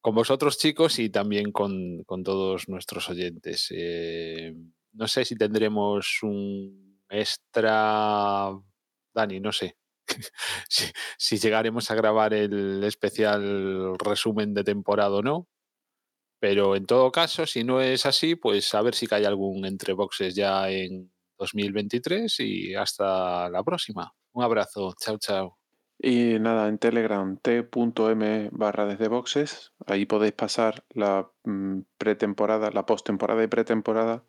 con vosotros chicos y también con, con todos nuestros oyentes. Eh, no sé si tendremos un extra, Dani, no sé. si, llegaremos a grabar el especial resumen de temporada o no. Pero en todo caso, si no es así, pues a ver si cae algún entre boxes ya en 2023 y hasta la próxima. Un abrazo. Chao, chao. Y nada, en Telegram t.m barra desde boxes, ahí podéis pasar la mm, pretemporada, la postemporada y pretemporada,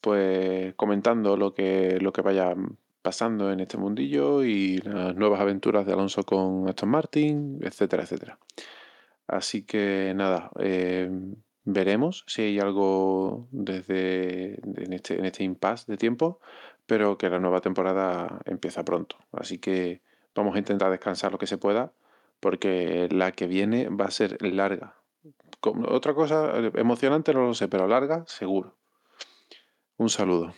pues comentando lo que, lo que vaya pasando en este mundillo y las nuevas aventuras de Alonso con Aston Martin, etcétera, etcétera. Así que nada, eh, veremos si hay algo desde este, en este impasse de tiempo, pero que la nueva temporada empieza pronto. Así que vamos a intentar descansar lo que se pueda, porque la que viene va a ser larga. Otra cosa emocionante no lo sé, pero larga seguro. Un saludo.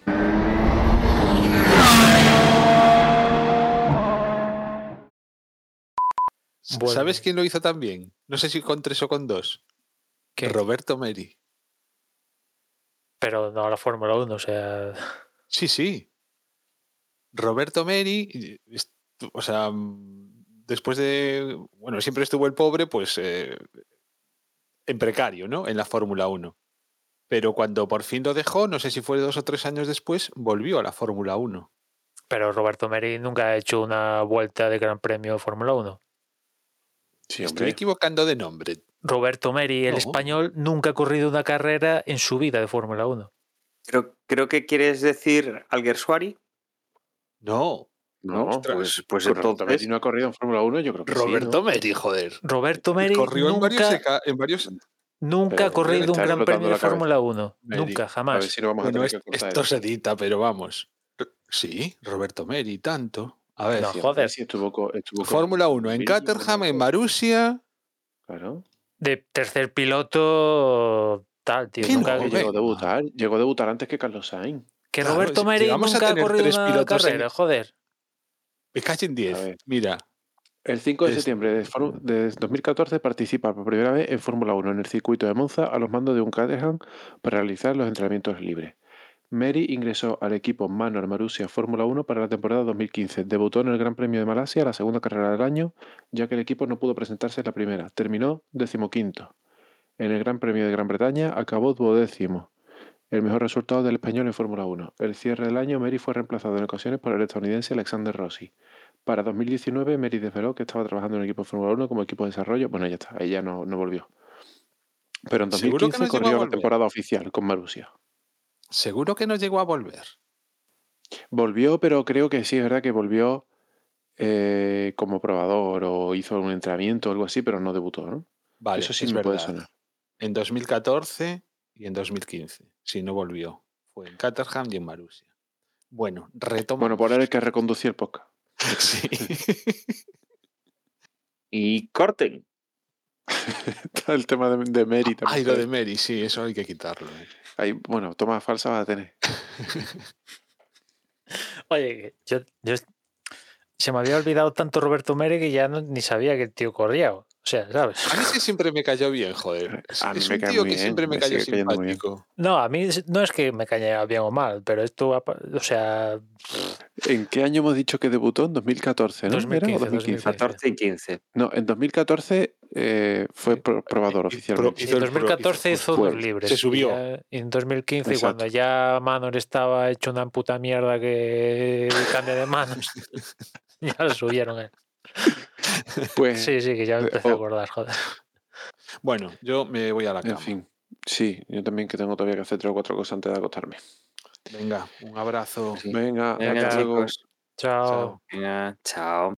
Bueno. ¿Sabes quién lo hizo también? No sé si con tres o con dos. ¿Qué? Roberto Meri. Pero no la Fórmula 1, o sea. Sí, sí. Roberto Meri, o sea, después de. Bueno, siempre estuvo el pobre, pues. Eh, en precario, ¿no? En la Fórmula 1. Pero cuando por fin lo dejó, no sé si fue dos o tres años después, volvió a la Fórmula 1. Pero Roberto Meri nunca ha hecho una vuelta de Gran Premio de Fórmula 1. Sí, Estoy equivocando de nombre. Roberto Meri, el no. español, nunca ha corrido una carrera en su vida de Fórmula 1. Creo, creo que quieres decir Alguersuari. No. No, Ostras, pues, pues Roberto entonces- Meri no ha corrido en Fórmula 1, yo creo que Roberto sí, ¿no? Meri, joder. Roberto Meri Corrió en varios, nunca, en varios. nunca Pero ha corrido un Gran Premio de. Fórmula 1. Meri. Nunca, A jamás. ver si no vamos a Bueno, tener es- que cortar esto se edita, pero vamos. Sí, Roberto Meri, tanto. A ver, No, Sí, joder. sí, estuvo co- estuvo con- Fórmula 1 en Caterham, en. Marusia. Claro. De tercer piloto, tal, tío. ¿Qué Nunca, no? llegó a debutar, llegó a debutar antes que Carlos Sainz. que Claro, Roberto si Meri a nunca ha tener corrido tres una pilotos en- carrera, joder. Me cacho en A 10. ver. Mira, El 5 de Es- septiembre de, de 2014 participa por primera vez en Fórmula 1 en el circuito de Monza a los mandos de un Caterham para realizar los entrenamientos libres. Mary ingresó al equipo Manor Marussia Fórmula 1 para la temporada 2015. Debutó en el Gran Premio de Malasia, la segunda carrera del año, ya que el equipo no pudo presentarse en la primera. Terminó decimoquinto. En el Gran Premio de Gran Bretaña acabó duodécimo, el mejor resultado del español en Fórmula 1. El cierre del año, Mary fue reemplazado en ocasiones por el estadounidense Alexander Rossi. Para 2019, Mary desveló que estaba trabajando en el equipo de Fórmula 1 como equipo de desarrollo. Bueno, ya está, ella no, no volvió. Pero en Seguro que 2015 no llegó a corrió la temporada oficial con Marussia. Seguro que no llegó a volver. Volvió, pero creo que sí, es verdad que volvió eh, como probador o hizo un entrenamiento o algo así, pero no debutó, ¿no? Vale, Eso sí es me puede verdad. sonar. En 2014 y en 2015. Si no volvió. Fue en Caterham y en Marusia. Bueno, retomamos. Bueno, por él el que reconducía el podcast. Sí. Y corten. Está el tema de, de Mary también. Ay, lo de Mary, sí, eso hay que quitarlo. eh. Ahí, bueno, toma falsa va a tener. Oye, yo, yo- se me había olvidado tanto Roberto Mere que ya ni sabía que el tío corría. O sea, ¿sabes? A mí sí siempre me cayó bien, joder. Es, A mí es me un tío que bien, siempre me me cayó simpático. No, a mí no es que me caiga bien o mal, pero esto, o sea, ¿En qué año hemos dicho que debutó? En 2014, ¿no? ¿Era? ¿O 2015, 2015? 14 y 15. No, en 2014 eh, fue pro- probador y oficialmente. Hizo en el pro- 2014 hizo- dos libres. se subió. y en 2015, Exacto. cuando ya Manor estaba hecho una puta mierda que cambia de manos, ya lo subieron. eh. Pues, Sí, sí, que ya me eh, empecé a acordar, joder. Bueno, yo me voy a la cama. en fin. Sí, yo también que tengo todavía que hacer tres o cuatro cosas antes de acostarme. Venga, un abrazo. Sí. Venga, Venga, hasta luego. chicos. Chao. Chao. Venga, chao.